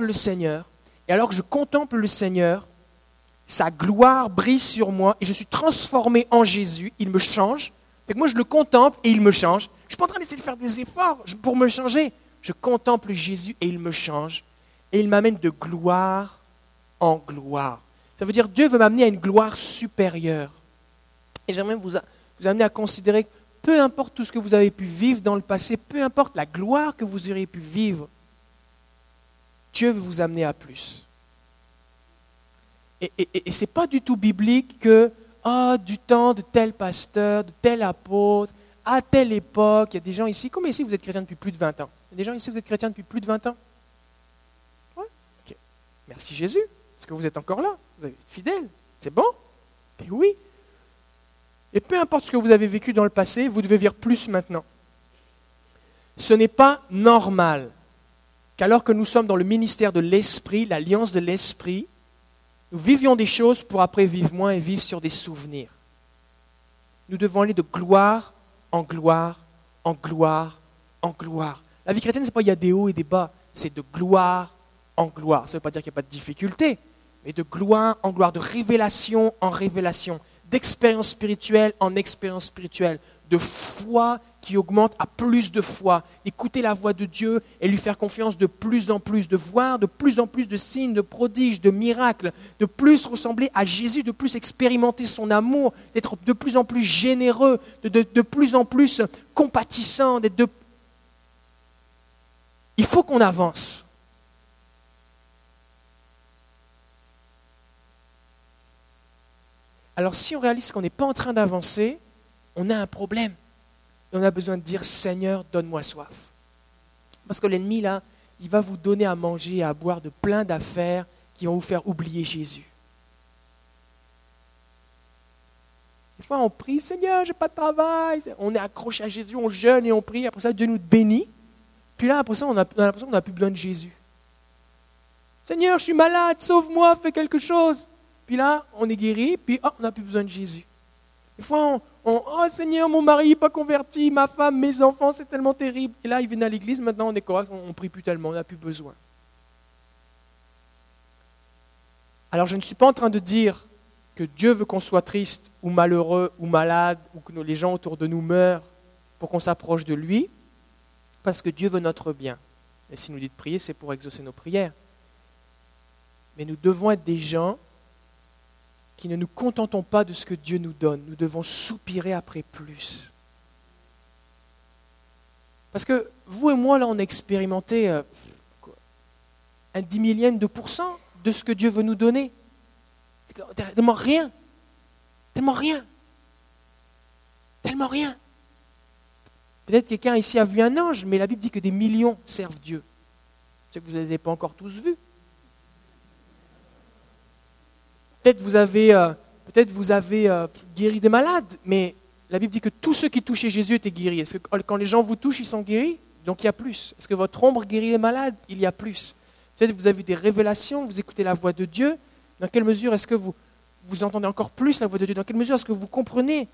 le Seigneur. Et alors que je contemple le Seigneur, sa gloire brille sur moi et je suis transformé en Jésus. Il me change. Fait moi, je le contemple et il me change. Je ne suis pas en train d'essayer de faire des efforts pour me changer. Je contemple Jésus et il me change. Et il m'amène de gloire en gloire. Ça veut dire Dieu veut m'amener à une gloire supérieure. Et j'aimerais vous, vous amener à considérer que peu importe tout ce que vous avez pu vivre dans le passé, peu importe la gloire que vous auriez pu vivre, Dieu veut vous amener à plus. Et, ce n'est pas du tout biblique que, ah, du temps de tel pasteur, de tel apôtre, à telle époque, il y a des gens ici, comme ici vous êtes chrétien depuis plus de 20 ans? Il y a des gens ici, vous êtes chrétien depuis plus de 20 ans? Ouais. Merci Jésus, parce que vous êtes encore là, vous êtes fidèle, c'est bon? Et oui. Et peu importe ce que vous avez vécu dans le passé, vous devez vivre plus maintenant. Ce n'est pas normal qu'alors que nous sommes dans le ministère de l'Esprit, l'alliance de l'Esprit, nous vivions des choses pour après vivre moins et vivre sur des souvenirs. Nous devons aller de gloire en gloire, en gloire, en gloire. La vie chrétienne, ce n'est pas il y a des hauts et des bas, c'est de gloire en gloire. Ça ne veut pas dire qu'il n'y a pas de difficulté, mais de gloire en gloire, de révélation en révélation, d'expérience spirituelle en expérience spirituelle, de foi qui augmente à plus de foi, écouter la voix de Dieu et lui faire confiance de plus en plus, de voir de plus en plus de signes, de prodiges, de miracles, de plus ressembler à Jésus, de plus expérimenter son amour, d'être de plus en plus généreux, de, de plus en plus compatissant, d'être de... Il faut qu'on avance. Alors si on réalise qu'on n'est pas en train d'avancer, on a un problème. Et on a besoin de dire, Seigneur, donne-moi soif. Parce que l'ennemi, là, il va vous donner à manger et à boire de plein d'affaires qui vont vous faire oublier Jésus. Des fois, on prie, Seigneur, j'ai pas de travail. On est accroché à Jésus, on jeûne et on prie. Après ça, Dieu nous bénit. Puis là, après ça, on a, l'impression qu'on n'a plus besoin de Jésus. Seigneur, je suis malade, sauve-moi, fais quelque chose. Puis là, on est guéri, puis oh, on n'a plus besoin de Jésus. Des fois, on, Oh Seigneur, mon mari n'est pas converti, ma femme, mes enfants, c'est tellement terrible. Et là, ils viennent à l'église, maintenant on est correct, on ne prie plus tellement, on n'a plus besoin. Alors je ne suis pas en train de dire que Dieu veut qu'on soit triste ou malheureux ou malade ou que les gens autour de nous meurent pour qu'on s'approche de lui, parce que Dieu veut notre bien. Et s'il nous dit de prier, c'est pour exaucer nos prières. Mais nous devons être des gens qui ne nous contentons pas de ce que Dieu nous donne. Nous devons soupirer après plus. Parce que vous et moi, là, on a expérimenté euh, un dix millième de pourcent de ce que Dieu veut nous donner. Tellement rien. Tellement rien. Tellement rien. Peut-être quelqu'un ici a vu un ange, mais la Bible dit que des millions servent Dieu. Je sais que vous ne les avez pas encore tous vus. Peut-être vous avez, euh, peut-être vous avez euh, guéri des malades, mais la Bible dit que tous ceux qui touchaient Jésus étaient guéris. Est-ce que quand les gens vous touchent, ils sont guéris? Donc il y a plus. Est-ce que votre ombre guérit les malades? Il y a plus. Peut-être vous avez des révélations, vous écoutez la voix de Dieu. Dans quelle mesure est-ce que vous, vous entendez encore plus la voix de Dieu? Dans quelle mesure est-ce que vous comprenez?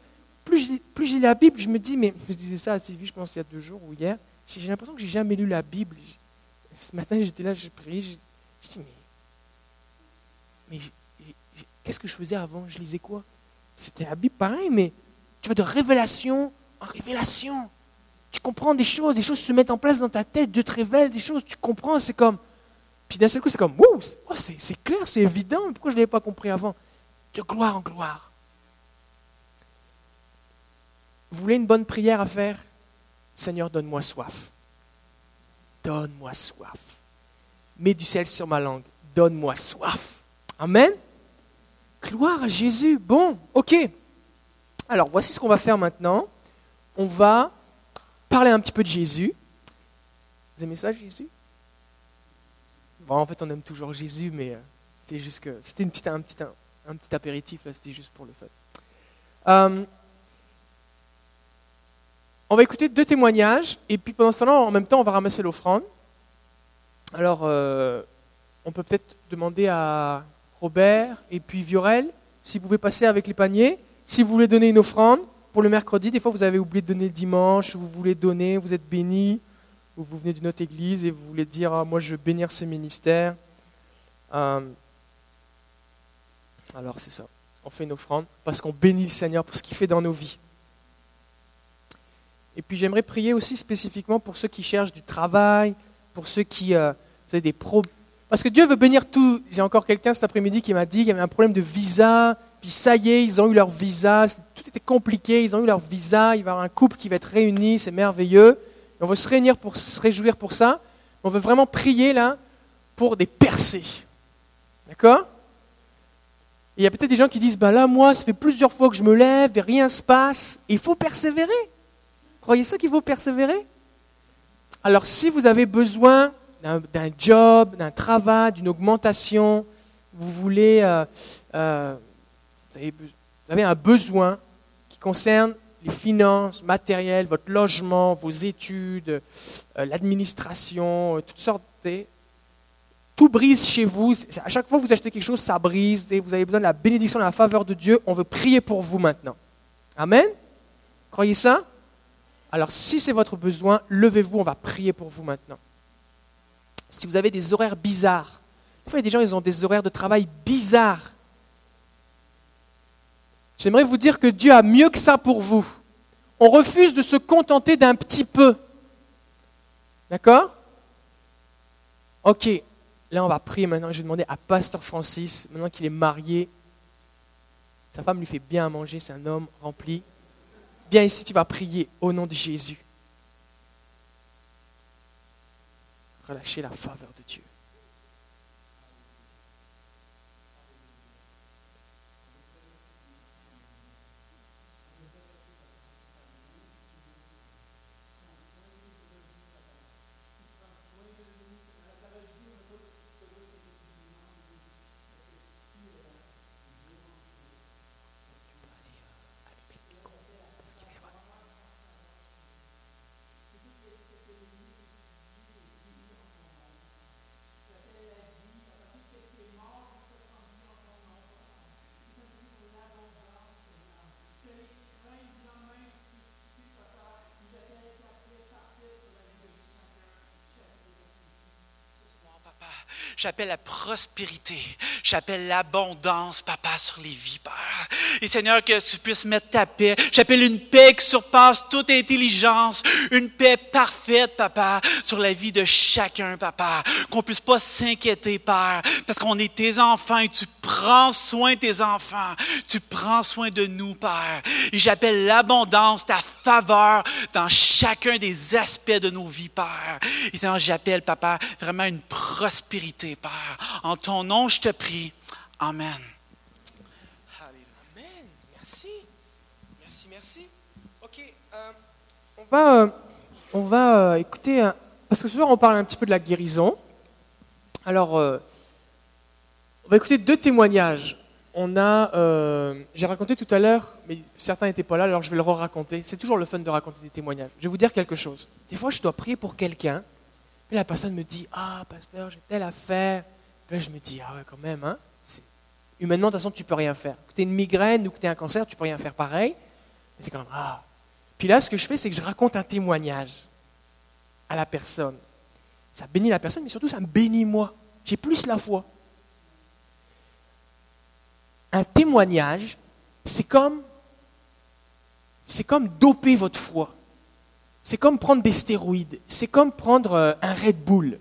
Plus je, lis la Bible, je me dis, mais je disais ça à Sylvie, je pense, il y a deux jours ou hier. J'ai l'impression que j'ai jamais lu la Bible. Ce matin, j'étais là, je priais, je, je dis, mais, mais Qu'est-ce que je faisais avant? Je lisais quoi? C'était la Bible pareil, mais tu vas de révélation en révélation. Tu comprends des choses, des choses se mettent en place dans ta tête, Dieu te révèle des choses, tu comprends, c'est comme... Puis d'un seul coup, c'est comme, wow, c'est clair, c'est évident, pourquoi je ne l'avais pas compris avant? De gloire en gloire. Vous voulez une bonne prière à faire? Seigneur, donne-moi soif. Donne-moi soif. Mets du sel sur ma langue. Donne-moi soif. Amen. Gloire à Jésus. Bon, ok. Alors, voici ce qu'on va faire maintenant. On va parler un petit peu de Jésus. Vous aimez ça, Jésus? Bon, en fait, on aime toujours Jésus, mais euh, c'était juste que c'était un, petit, un, petit apéritif, c'était juste pour le fait. Euh, on va écouter deux témoignages, et puis pendant ce temps-là, en même temps, on va ramasser l'offrande. Alors, euh, on peut peut-être demander à Robert et puis Viorel, si vous pouvez passer avec les paniers. Si vous voulez donner une offrande pour le mercredi, des fois vous avez oublié de donner le dimanche, vous voulez donner, vous êtes béni, ou vous venez d'une autre église et vous voulez dire ah, Moi, je veux bénir ce ministère. Euh, alors, c'est ça. On fait une offrande parce qu'on bénit le Seigneur pour ce qu'il fait dans nos vies. Et puis, j'aimerais prier aussi spécifiquement pour ceux qui cherchent du travail, pour ceux qui. Euh, vous avez des problèmes. Parce que Dieu veut bénir tout. J'ai encore quelqu'un cet après-midi qui m'a dit qu'il y avait un problème de visa. Puis ça y est, ils ont eu leur visa. Tout était compliqué. Ils ont eu leur visa. Il va y avoir un couple qui va être réuni. C'est merveilleux. on veut se réunir pour se réjouir pour ça. On veut vraiment prier là pour des percées. D'accord? Il y a peut-être des gens qui disent bah là, moi, ça fait plusieurs fois que je me lève et rien se passe. Il faut persévérer. Croyez ça qu'il faut persévérer? Alors, si vous avez besoin d'un job, d'un travail, d'une augmentation, vous voulez, euh, euh, vous, avez, un besoin qui concerne les finances, matériel, votre logement, vos études, euh, l'administration, toutes sortes de... Tout brise chez vous. À chaque fois que vous achetez quelque chose, ça brise. Et vous avez besoin de la bénédiction, de la faveur de Dieu. On veut prier pour vous maintenant. Amen. Croyez ça? Alors si c'est votre besoin, levez-vous, on va prier pour vous maintenant si vous avez des horaires bizarres, des fois il y a des gens, ils ont des horaires de travail bizarres. J'aimerais vous dire que Dieu a mieux que ça pour vous. On refuse de se contenter d'un petit peu. D'accord? Ok, là on va prier maintenant. Je vais demander à Pasteur Francis, maintenant qu'il est marié, sa femme lui fait bien à manger, c'est un homme rempli. Viens ici, tu vas prier au nom de Jésus. Relâcher la faveur de Dieu. J'appelle la prospérité. J'appelle l'abondance, papa, sur les vies, Père. Et Seigneur, que tu puisses mettre ta paix. J'appelle une paix qui surpasse toute intelligence. Une paix parfaite, papa, sur la vie de chacun, papa. Qu'on puisse pas s'inquiéter, Père, parce qu'on est tes enfants et tu prends soin de tes enfants. Tu prends soin de nous, Père. Et j'appelle l'abondance, ta faveur dans chacun des aspects de nos vies, Père. Et Seigneur, j'appelle, papa, vraiment une prospérité, Père. En ton nom, je te prie. Amen. Amen. Merci. Merci. OK. Euh, on va, euh, on va euh, écouter, parce que ce soir, on parle un petit peu de la guérison. Alors, on va écouter deux témoignages. On a, j'ai raconté tout à l'heure, mais certains n'étaient pas là, alors je vais le re-raconter. C'est toujours le fun de raconter des témoignages. Je vais vous dire quelque chose. Des fois, je dois prier pour quelqu'un, et la personne me dit Ah, pasteur, j'ai telle affaire. Puis là, je me dis Ah, ouais, quand même, hein. Humainement, de toute façon, tu peux rien faire. Que tu aies une migraine ou que tu aies un cancer, tu peux rien faire pareil. C'est même Ah. Puis là, ce que je fais, c'est que je raconte un témoignage à la personne. Ça bénit la personne, mais surtout, ça me bénit moi. J'ai plus la foi. Un témoignage, c'est comme, c'est comme doper votre foi. C'est comme prendre des stéroïdes. C'est comme prendre euh, un Red Bull.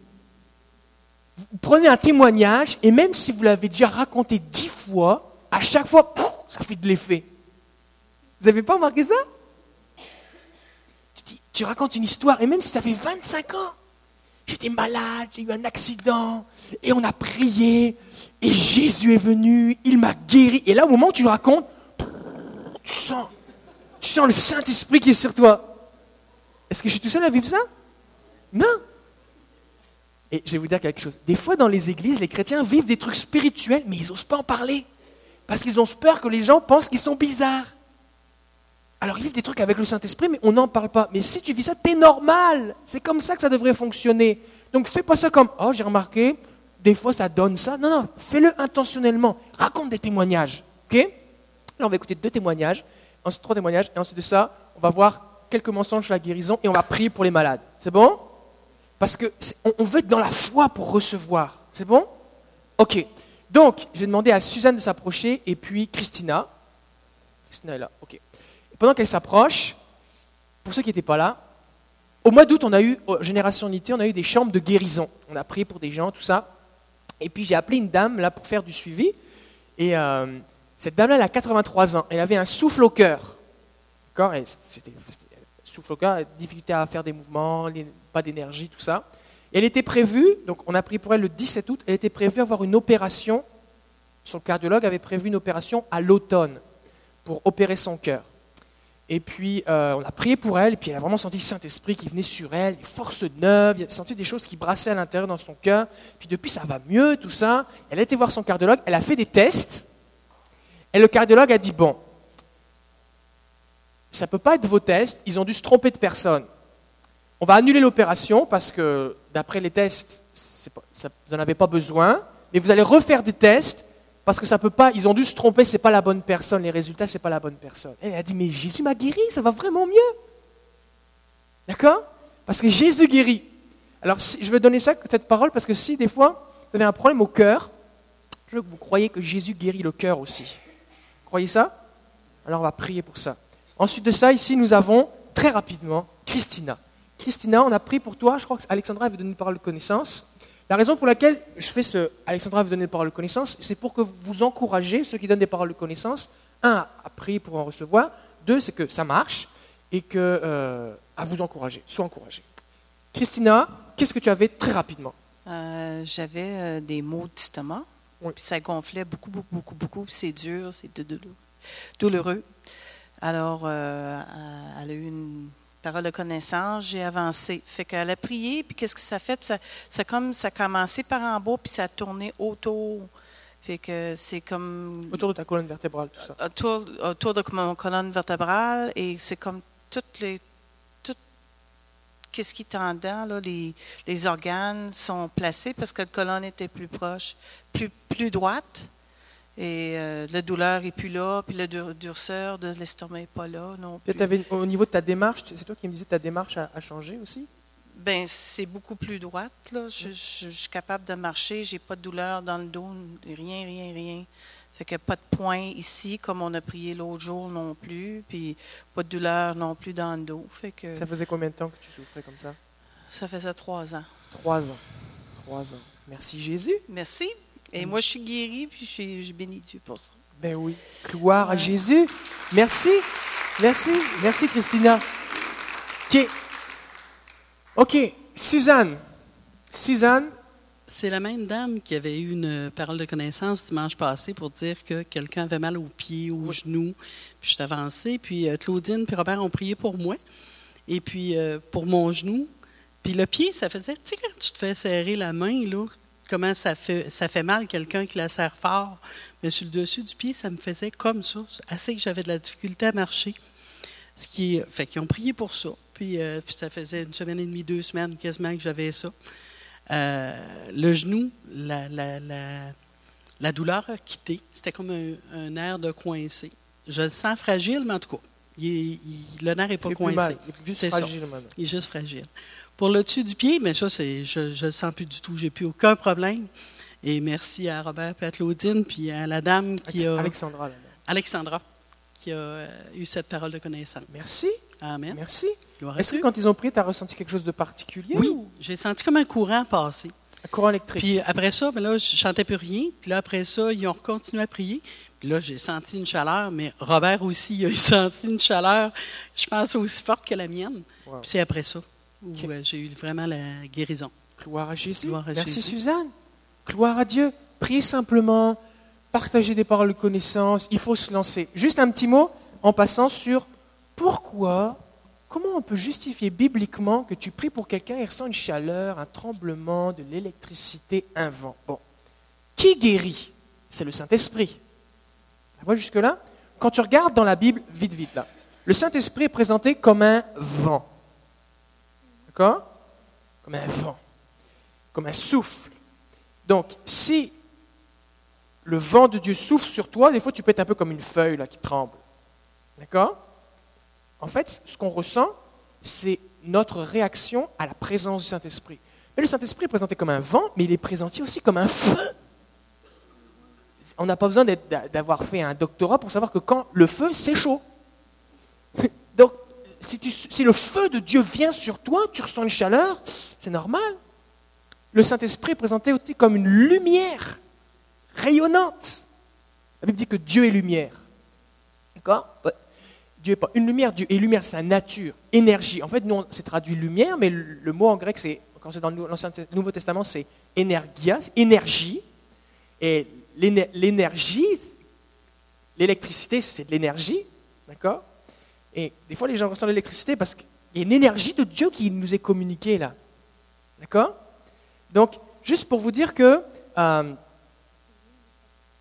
Vous prenez un témoignage et même si vous l'avez déjà raconté dix fois, à chaque fois, ça fait de l'effet. Vous n'avez pas remarqué ça? Tu, tu racontes une histoire et même si ça fait 25 ans, j'étais malade, j'ai eu un accident et on a prié et Jésus est venu, il m'a guéri. Et là, au moment où tu le racontes, tu sens, tu sens le Saint-Esprit qui est sur toi. Est-ce que je suis tout seul à vivre ça? Non. Et je vais vous dire quelque chose. Des fois, dans les églises, les chrétiens vivent des trucs spirituels, mais ils n'osent pas en parler. Parce qu'ils ont peur que les gens pensent qu'ils sont bizarres. Alors, ils vivent des trucs avec le Saint-Esprit, mais on n'en parle pas. Mais si tu vis ça, t'es normal. C'est comme ça que ça devrait fonctionner. Donc, fais pas ça comme Oh, j'ai remarqué, des fois ça donne ça. Non, non, fais-le intentionnellement. Raconte des témoignages. OK? Là, on va écouter deux témoignages, ensuite trois témoignages, et ensuite de ça, on va voir quelques mensonges sur la guérison et on va prier pour les malades. C'est bon? Parce que on veut être dans la foi pour recevoir. C'est bon? Ok. Donc, je vais demander à Suzanne de s'approcher et puis Christina. Christina est là. Ok. Pendant qu'elle s'approche, pour ceux qui n'étaient pas là, au mois d'août, on a eu, Génération Unité, on a eu des chambres de guérison. On a prié pour des gens, tout ça. Et puis j'ai appelé une dame là pour faire du suivi. Et euh, cette dame-là, elle a 83 ans. Elle avait un souffle au cœur. D'accord? C'était souffle au cœur, difficulté à faire des mouvements, pas d'énergie, tout ça. Et elle était prévue, donc on a prié pour elle le 17 août, elle était prévue avoir une opération. Son cardiologue avait prévu une opération à l'automne pour opérer son cœur. Et puis, euh, on a prié pour elle, et puis elle a vraiment senti Saint-Esprit qui venait sur elle, des forces neuves, elle a senti des choses qui brassaient à l'intérieur dans son cœur. Puis depuis, ça va mieux, tout ça. Elle a été voir son cardiologue, elle a fait des tests, et le cardiologue a dit, bon, ça ne peut pas être vos tests, ils ont dû se tromper de personne. On va annuler l'opération parce que, d'après les tests, vous n'en avez pas besoin, mais vous allez refaire des tests parce que ça peut pas, ils ont dû se tromper, c'est pas la bonne personne, les résultats, c'est pas la bonne personne. Elle a dit, mais Jésus m'a guéri, ça va vraiment mieux. D'accord? Parce que Jésus guérit. Alors, si- je veux donner ça, cette parole, parce que si des fois, vous avez un problème au cœur, je veux que vous croyez que Jésus guérit le cœur aussi. Croyez ça? Alors, on va prier pour ça. Ensuite de ça, ici, nous avons, très rapidement, Christina. Christina, on a prié pour toi, je crois que Alexandra avait donné une parole de connaissance. La raison pour laquelle je fais ce Alexandra veut donner une parole de connaissance, c'est pour que vous encouragez ceux qui donnent des paroles de connaissance, un, à prier pour en recevoir, deux, c'est que ça marche, et que, euh, à vous encourager, sois encouragé. Christina, qu'est-ce que tu avais très rapidement? Euh, J'avais euh, des maux d'estomac. Oui. Puis ça gonflait beaucoup, beaucoup, beaucoup, beaucoup. C'est dur, c'est dou- dou- douloureux. Alors, elle a eu une parole de connaissance, j'ai avancé. Fait qu'elle a prié, puis qu'est-ce que ça fait? Ça, ça, comme, ça a commencé par en bas, puis ça a tourné autour. Fait que c'est comme Autour de ta colonne vertébrale, tout ça. autour, autour de mon colonne vertébrale et c'est comme toutes les tout qu'est-ce qui dedans là les, les organes sont placés parce que la colonne était plus proche plus plus droite et euh, la douleur est plus là puis la dur- durceur de l'estomac est pas là non plus. T'avais- au niveau de ta démarche, c'est toi qui me disais que ta démarche a, a changé aussi? Ben c'est beaucoup plus droite là. Je, je- je suis capable de marcher, j'ai pas de douleur dans le dos, rien, rien, rien. Fait que pas de point ici comme on a prié l'autre jour non plus, puis pas de douleur non plus dans le dos. Fait que Ça faisait combien de temps que tu souffrais comme ça? Ça faisait trois ans. Trois ans. Trois ans. Merci Jésus. Merci. Et moi je suis guérie, puis je bénis Dieu pour ça. Ben oui. Gloire à. Jésus. Merci. Merci. Merci Christina. OK. OK. Suzanne. Suzanne. C'est la même dame qui avait eu une parole de connaissance dimanche passé pour dire que quelqu'un avait mal aux pieds, aux genoux. Puis je suis avancée. Puis euh, Claudine puis Robert ont prié pour moi. Et puis euh, pour mon genou. Puis le pied, ça faisait, tu sais, quand tu te fais serrer la main, là, comment ça fait, ça fait mal quelqu'un qui la serre fort. Mais sur le dessus du pied, ça me faisait comme ça, assez que j'avais de la difficulté à marcher. Ce qui fait qu'ils ont prié pour ça. Puis, euh, puis ça faisait une semaine et demie, deux semaines quasiment que j'avais ça. Euh, le genou, la, la, la, douleur a quitté. C'était comme un, un nerf de coincé. Je le sens fragile, mais en tout cas, il est- il- le nerf n'est pas plus coincé. Il est juste fragile. Il est juste fragile. Pour le dessus du pied, mais ça, je ne le sens plus du tout. J'ai plus aucun problème. Et merci à Robert et à Claudine, puis à la dame qui a, Alexandra. là. Alexandra, qui a euh, eu cette parole de connaissance. Merci. Amen. Merci. Est-ce que quand ils ont prié, tu as ressenti quelque chose de particulier Oui, ou? J'ai senti comme un courant passer. un courant électrique Puis après ça, ben là, je chantais plus rien. Puis là, après ça, ils ont continué à prier. Là, j'ai senti une chaleur, mais Robert aussi, a senti une chaleur, je pense, aussi forte que la mienne. Wow. Puis c'est après ça où euh, j'ai eu vraiment la guérison. Gloire à Jésus. Gloire à Merci Jésus. Suzanne. Gloire à Dieu. Priez simplement, partagez des paroles de connaissance. Il faut se lancer. Juste un petit mot en passant sur pourquoi, comment on peut justifier bibliquement que tu pries pour quelqu'un et ressent une chaleur, un tremblement, de l'électricité, un vent. Bon. Qui guérit? C'est le Saint-Esprit. Vois jusque-là Quand tu regardes dans la Bible, vite, vite là, le Saint-Esprit est présenté comme un vent. D'accord? Comme un vent. Comme un souffle. Donc, si le vent de Dieu souffle sur toi, des fois tu peux être un peu comme une feuille là, qui tremble. D'accord? En fait, ce qu'on ressent, c'est notre réaction à la présence du Saint-Esprit. Mais le Saint-Esprit est présenté comme un vent, mais il est présenté aussi comme un feu. On n'a pas besoin d'avoir fait un doctorat pour savoir que quand le feu, c'est chaud. Donc, si, le feu de Dieu vient sur toi, tu ressens une chaleur, c'est normal. Le Saint-Esprit est présenté aussi comme une lumière rayonnante. La Bible dit que Dieu est lumière. D'accord? Dieu n'est pas une lumière, Dieu est lumière, c'est sa nature, énergie. En fait, nous, c'est traduit lumière, mais le, mot en grec, c'est, quand c'est dans le Nouveau Testament, c'est énergia, c'est énergie. Et l'énergie, l'électricité, c'est de l'énergie. D'accord? Et des fois, les gens ressentent l'électricité parce qu'il y a une énergie de Dieu qui nous est communiquée là. D'accord? Donc, juste pour vous dire que. euh,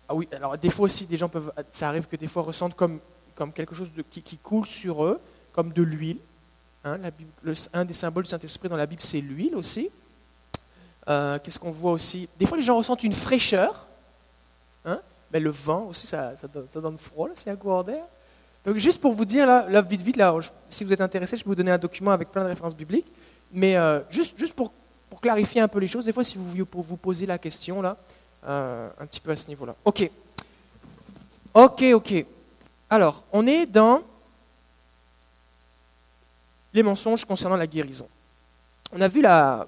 ah oui, alors des fois aussi, des gens peuvent, ça arrive que des fois ressentent comme, comme quelque chose de, qui, coule sur eux, comme de l'huile. Hein, un des symboles du Saint-Esprit dans la Bible, c'est l'huile aussi. Euh, Qu'est-ce qu'on voit aussi? Des fois, les gens ressentent une fraîcheur. Mais le vent aussi, ça, donne, ça donne froid, c'est un courant d'air. Donc, juste pour vous dire, là, vite, vite, là, si vous êtes intéressé, je peux vous donner un document avec plein de références bibliques. Mais euh, juste, juste pour, pour clarifier un peu les choses, des fois, si vous pour vous poser la question, là, euh, un petit peu à ce niveau-là. Ok. Ok, ok. Alors, on est dans les mensonges concernant la guérison. On a vu la,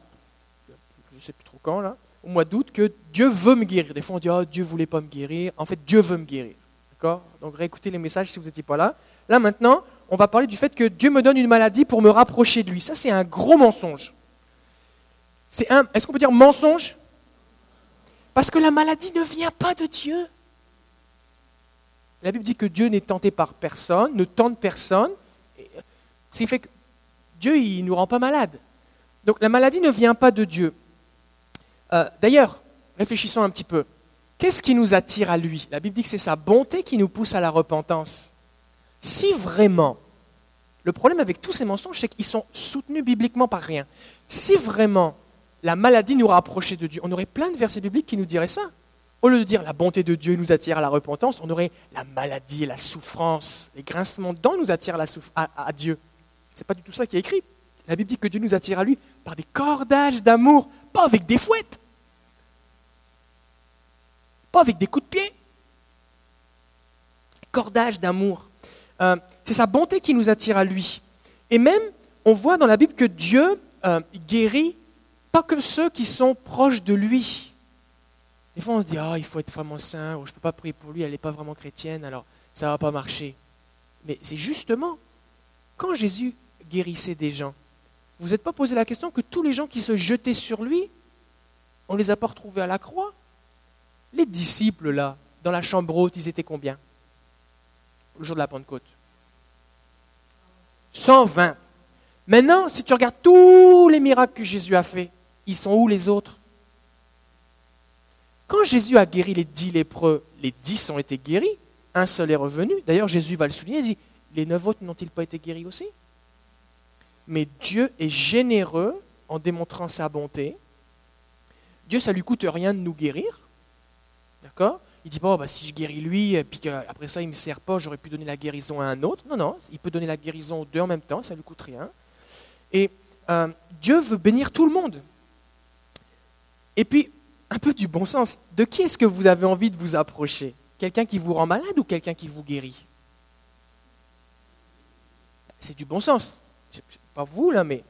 je ne sais plus trop quand, là, au mois d'août, que Dieu veut me guérir. Des fois, on dit, ah, Dieu voulait pas me guérir. En fait, Dieu veut me guérir. D'accord? Donc, réécoutez les messages si vous n'étiez pas là. Là, maintenant, on va parler du fait que Dieu me donne une maladie pour me rapprocher de lui. Ça, c'est un gros mensonge. C'est un, est-ce qu'on peut dire mensonge? Parce que la maladie ne vient pas de Dieu. La Bible dit que Dieu n'est tenté par personne, ne tente personne. Euh, Ce qui fait que Dieu, il ne nous rend pas malades. Donc la maladie ne vient pas de Dieu. Euh, D'ailleurs, réfléchissons un petit peu. Qu'est-ce qui nous attire à lui? La Bible dit que c'est sa bonté qui nous pousse à la repentance. Si vraiment, le problème avec tous ces mensonges, c'est qu'ils sont soutenus bibliquement par rien. Si vraiment la maladie nous rapprochait de Dieu, on aurait plein de versets bibliques qui nous diraient ça. Au lieu de dire la bonté de Dieu nous attire à la repentance, on aurait la maladie la souffrance, les grincements de dents nous attirent à, à- Dieu. C'est pas du tout ça qui est écrit. La Bible dit que Dieu nous attire à lui par des cordages d'amour, pas avec des fouettes, pas avec des coups de pied. Cordages d'amour. Euh, c'est sa bonté qui nous attire à lui. Et même, on voit dans la Bible que Dieu euh, guérit pas que ceux qui sont proches de lui. Des fois, on se dit, ah, il faut être vraiment saint, ou je ne peux pas prier pour lui, elle n'est pas vraiment chrétienne, alors ça ne va pas marcher. Mais c'est justement, quand Jésus guérissait des gens, vous n'êtes pas posé la question que tous les gens qui se jetaient sur lui, on ne les a pas retrouvés à la croix? Les disciples, là, dans la chambre haute, ils étaient combien? Le jour de la Pentecôte. 120. Maintenant, si tu regardes tous les miracles que Jésus a fait, ils sont où les autres? Quand Jésus a guéri les dix lépreux, les dix ont été guéris, un seul est revenu. D'ailleurs, Jésus va le souligner, il dit, les neuf autres n'ont-ils pas été guéris aussi? Mais Dieu est généreux en démontrant sa bonté. Dieu, ça lui coûte rien de nous guérir. D'accord? Il dit oh, bah, si je guéris lui, et puis qu'après ça, il ne me sert pas, j'aurais pu donner la guérison à un autre. Non, non, il peut donner la guérison aux deux en même temps, ça ne lui coûte rien. Et euh, Dieu veut bénir tout le monde. Et puis, un peu du bon sens. De qui est-ce que vous avez envie de vous approcher? Quelqu'un qui vous rend malade ou quelqu'un qui vous guérit? C'est du bon sens. Vous, là, mais.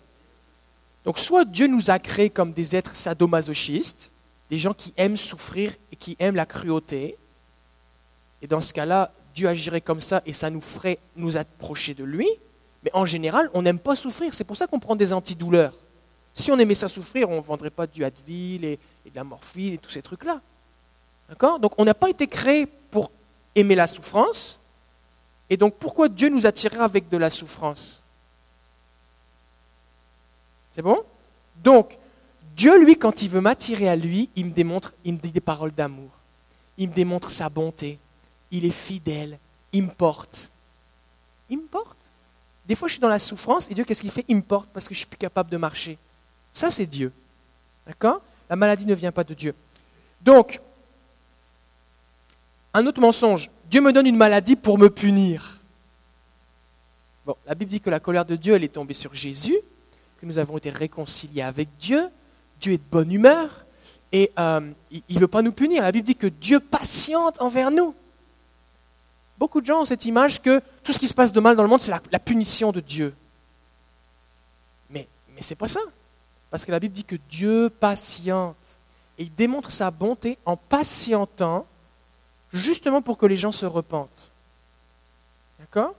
Donc, soit Dieu nous a créés comme des êtres sadomasochistes, des gens qui aiment souffrir et qui aiment la cruauté. Et dans ce cas-là, Dieu agirait comme ça et ça nous ferait nous approcher de lui. Mais en général, on n'aime pas souffrir. C'est pour ça qu'on prend des antidouleurs. Si on aimait ça souffrir, on ne vendrait pas du Advil et, de la morphine et tous ces trucs-là. D'accord? Donc on n'a pas été créé pour aimer la souffrance. Et donc pourquoi Dieu nous attirerait avec de la souffrance? C'est bon? Donc, Dieu, lui, quand il veut m'attirer à lui, il me démontre, il dit des paroles d'amour. Il me démontre sa bonté. Il est fidèle. Il me porte. Il me porte? Des fois, je suis dans la souffrance et Dieu, qu'est-ce qu'il fait? Il me porte parce que je suis plus capable de marcher. Ça, c'est Dieu. D'accord? La maladie ne vient pas de Dieu. Donc, un autre mensonge. Dieu me donne une maladie pour me punir. Bon, la Bible dit que la colère de Dieu, elle est tombée sur Jésus, que nous avons été réconciliés avec Dieu. Dieu est de bonne humeur et euh, il ne veut pas nous punir. La Bible dit que Dieu patiente envers nous. Beaucoup de gens ont cette image que tout ce qui se passe de mal dans le monde, c'est la, punition de Dieu. Mais, mais ce n'est pas ça. Parce que la Bible dit que Dieu patiente. Et il démontre sa bonté en patientant, justement pour que les gens se repentent. D'accord?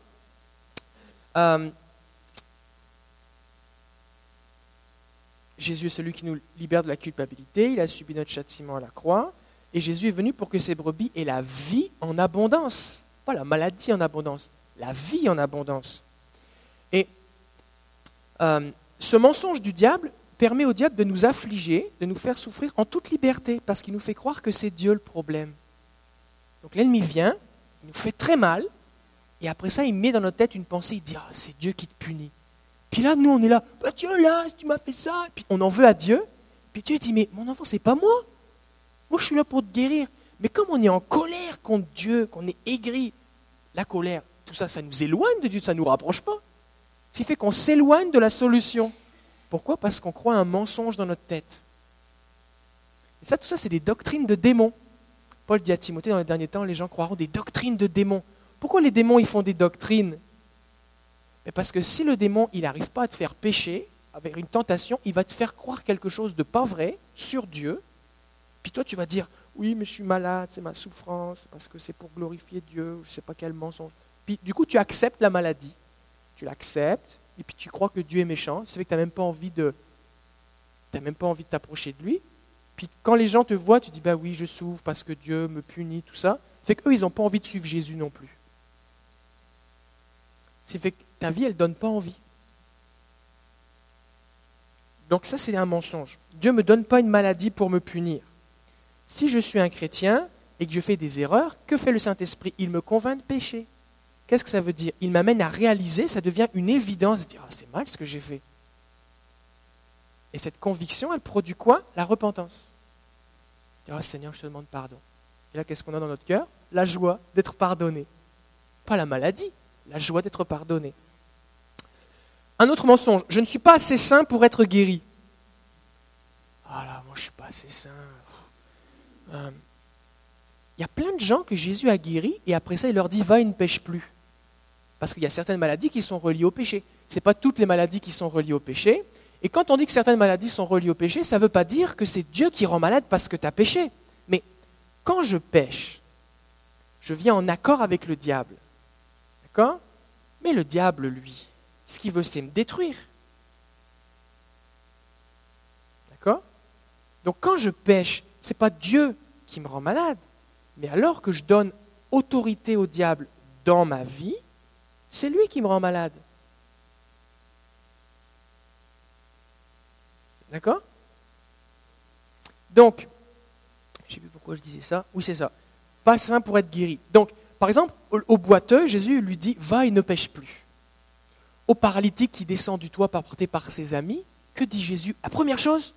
Euh, Jésus est celui qui nous libère de la culpabilité, il a subi notre châtiment à la croix, et Jésus est venu pour que ses brebis aient la vie en abondance. Pas la maladie en abondance, la vie en abondance. Et euh, ce mensonge du diable permet au diable de nous affliger, de nous faire souffrir en toute liberté, parce qu'il nous fait croire que c'est Dieu le problème. Donc l'ennemi vient, il nous fait très mal, et après ça, il met dans notre tête une pensée, il dit, ah, c'est Dieu qui te punit. Puis là, nous, on est là, bah, là, tu m'as fait ça. Puis on en veut à Dieu. Puis Dieu dit, mais mon enfant, c'est pas moi. Moi, je suis là pour te guérir. Mais comme on est en colère contre Dieu, qu'on est aigri, la colère, tout ça, ça nous éloigne de Dieu, ça ne nous rapproche pas. Ce qui fait qu'on s'éloigne de la solution. Pourquoi? Parce qu'on croit un mensonge dans notre tête. Et ça, tout ça, c'est des doctrines de démons. Paul dit à Timothée, dans les derniers temps, les gens croiront des doctrines de démons. Pourquoi les démons, ils font des doctrines? Mais Parce que si le démon, il n'arrive pas à te faire pécher, avec une tentation, il va te faire croire quelque chose de pas vrai sur Dieu. Puis toi, tu vas dire, oui, mais je suis malade, c'est ma souffrance, parce que c'est pour glorifier Dieu, je ne sais pas quel mensonge. Puis du coup, tu acceptes la maladie. Tu l'acceptes, et puis tu crois que Dieu est méchant. Ça fait que tu n'as même pas envie de... Même pas envie de t'approcher de lui. Puis quand les gens te voient, tu dis, bah oui, je souffre parce que Dieu me punit, tout ça. C'est qu'eux, ils n'ont pas envie de suivre Jésus non plus. C'est fait que ta vie, elle ne donne pas envie. Donc ça, c'est un mensonge. Dieu ne me donne pas une maladie pour me punir. Si je suis un chrétien et que je fais des erreurs, que fait le Saint-Esprit? Il me convainc de pécher. Qu'est-ce que ça veut dire? Il m'amène à réaliser, ça devient une évidence, oh, c'est mal ce que j'ai fait. Et cette conviction, elle produit quoi? La repentance. Oh, Seigneur, je te demande pardon. Et là, qu'est-ce qu'on a dans notre cœur? La joie d'être pardonné. Pas la maladie, la joie d'être pardonné. Un autre mensonge, je ne suis pas assez saint pour être guéri. Ah là, moi je ne suis pas assez saint. Euh, il y a plein de gens que Jésus a guéris et après ça il leur dit va et ne pêche plus. Parce qu'il y a certaines maladies qui sont reliées au péché. Ce n'est pas toutes les maladies qui sont reliées au péché. Et quand on dit que certaines maladies sont reliées au péché, ça ne veut pas dire que c'est Dieu qui rend malade parce que tu as péché. Mais quand je pêche, je viens en accord avec le diable. D'accord? Mais le diable, lui, ce qu'il veut, c'est me détruire. D'accord? Donc quand je pêche, ce n'est pas Dieu qui me rend malade. Mais alors que je donne autorité au diable dans ma vie, c'est lui qui me rend malade. D'accord? Donc, je ne sais plus pourquoi je disais ça. Oui, c'est ça. Pas sain pour être guéri. Donc, par exemple, au, boiteux, Jésus lui dit Va et ne pêche plus. Au paralytique qui descend du toit porté par ses amis, que dit Jésus? La première chose,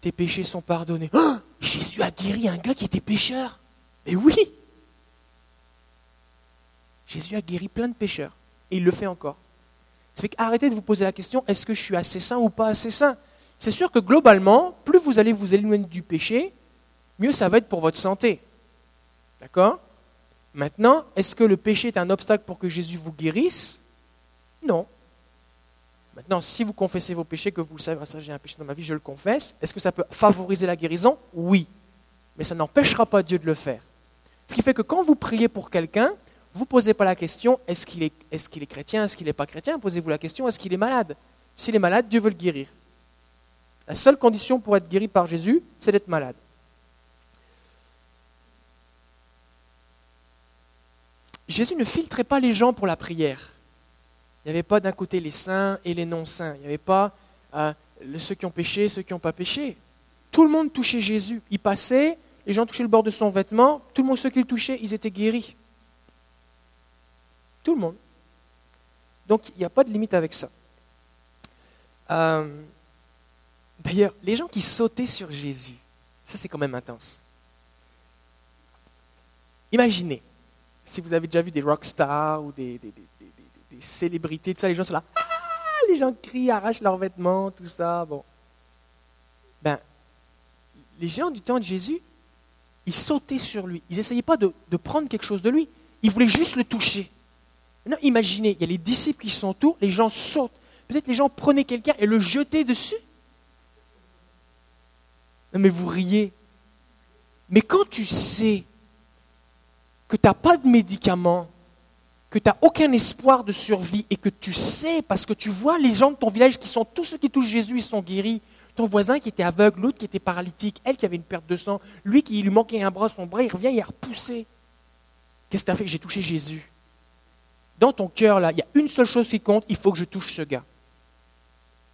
tes péchés sont pardonnés. Oh Jésus a guéri un gars qui était pécheur. Mais oui Jésus a guéri plein de pécheurs. Et il le fait encore. Ça fait qu'arrêtez de vous poser la question est-ce que je suis assez saint ou pas assez saint? C'est sûr que globalement, plus vous allez vous éloigner du péché, mieux ça va être pour votre santé. D'accord? Maintenant, est-ce que le péché est un obstacle pour que Jésus vous guérisse? Non. Maintenant, si vous confessez vos péchés, que vous savez, j'ai un péché dans ma vie, je le confesse, est-ce que ça peut favoriser la guérison? Oui. Mais ça n'empêchera pas Dieu de le faire. Ce qui fait que quand vous priez pour quelqu'un, vous ne posez pas la question est-ce qu'il est, est, qu'il est, chrétien, est-ce qu'il n'est pas chrétien? Posez-vous la question est-ce qu'il est malade? S'il est malade, Dieu veut le guérir. La seule condition pour être guéri par Jésus, c'est d'être malade. Jésus ne filtrait pas les gens pour la prière. Il n'y avait pas d'un côté les saints et les non-saints. Il n'y avait pas euh, ceux qui ont péché, ceux qui n'ont pas péché. Tout le monde touchait Jésus. Il passait, les gens touchaient le bord de son vêtement, tout le monde, ceux qui le touchaient, ils étaient guéris. Tout le monde. Donc il n'y a pas de limite avec ça. Euh, d'ailleurs, les gens qui sautaient sur Jésus, ça c'est quand même intense. Imaginez, si vous avez déjà vu des rockstars ou des, des, célébrités, tout ça, les gens sont là, ah, les gens crient, arrachent leurs vêtements, tout ça, bon. ben, les gens du temps de Jésus, ils sautaient sur lui. Ils n'essayaient pas de, prendre quelque chose de lui. Ils voulaient juste le toucher. Maintenant, imaginez, il y a les disciples qui sont autour, les gens sautent. Peut-être les gens prenaient quelqu'un et le jetaient dessus. Non, mais vous riez. Mais quand tu sais que tu n'as pas de médicaments, que tu n'as aucun espoir de survie et que tu sais, parce que tu vois les gens de ton village qui sont tous ceux qui touchent Jésus, ils sont guéris. Ton voisin qui était aveugle, l'autre qui était paralytique, elle qui avait une perte de sang, lui qui lui manquait un bras, son bras, il revient, il a repoussé. Qu'est-ce que tu as fait? J'ai touché Jésus. Dans ton cœur, là, il y a une seule chose qui compte, il faut que je touche ce gars.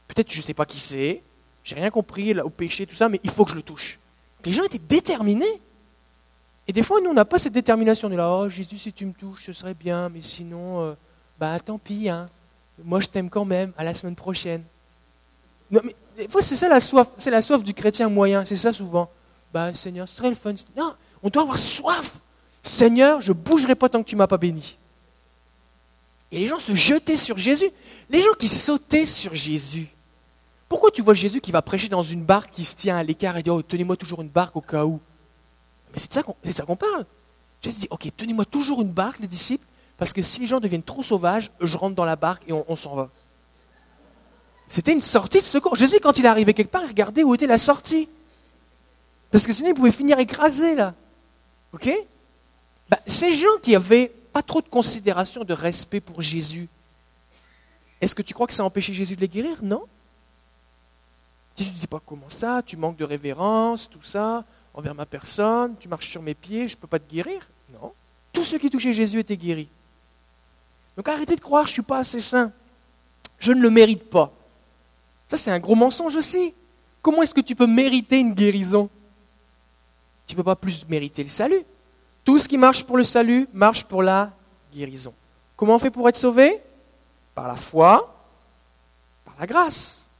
Peut-être je ne sais pas qui c'est, j'ai rien compris là, au péché, tout ça, mais il faut que je le touche. Les gens étaient déterminés. Et des fois, nous, on n'a pas cette détermination. On est là, oh Jésus, si tu me touches, ce serait bien, mais sinon, euh, bah tant pis, hein. moi je t'aime quand même, à la semaine prochaine. Non, mais des fois, c'est ça la soif, c'est la soif du chrétien moyen, c'est ça souvent. Bah Seigneur, ce serait le fun. Non, on doit avoir soif. Seigneur, je bougerai pas tant que tu m'as pas béni. Et les gens se jetaient sur Jésus. Les gens qui sautaient sur Jésus. Pourquoi tu vois Jésus qui va prêcher dans une barque qui se tient à l'écart et dit Oh, tenez-moi toujours une barque au cas où? Mais c'est de ça qu'on parle. Jésus dit Ok, tenez-moi toujours une barque, les disciples, parce que si les gens deviennent trop sauvages, je rentre dans la barque et on, s'en va. C'était une sortie de secours. Jésus, quand il arrivé quelque part, il regardait où était la sortie. Parce que sinon, il pouvait finir écrasé, là. Ok? Bah, Ces gens qui avaient pas trop de considération, de respect pour Jésus, est-ce que tu crois que ça a empêché Jésus de les guérir? Non. Jésus ne dis pas comment ça, tu manques de révérence, tout ça, envers ma personne, tu marches sur mes pieds, je ne peux pas te guérir. Non. Tous ceux qui touchaient Jésus étaient guéris. Donc arrêtez de croire, je ne suis pas assez saint. Je ne le mérite pas. Ça, c'est un gros mensonge aussi. Comment est-ce que tu peux mériter une guérison? Tu ne peux pas plus mériter le salut. Tout ce qui marche pour le salut marche pour la guérison. Comment on fait pour être sauvé? Par la foi, par la grâce.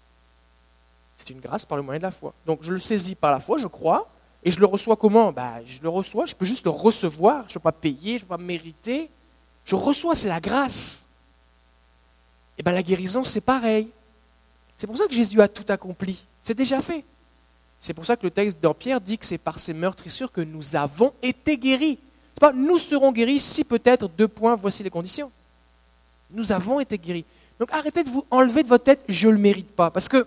C'est une grâce par le moyen de la foi. Donc je le saisis par la foi, je crois, et je le reçois comment? Bah, Je le reçois, je peux juste le recevoir, je ne peux pas payer, je ne peux pas mériter. Je reçois, c'est la grâce. Et bien la guérison, c'est pareil. C'est pour ça que Jésus a tout accompli. C'est déjà fait. C'est pour ça que le texte d'Empierre dit que c'est par ces meurtrissures que nous avons été guéris. C'est pas nous serons guéris si peut-être, deux points, voici les conditions. Nous avons été guéris. Donc arrêtez de vous enlever de votre tête, je ne le mérite pas. Parce que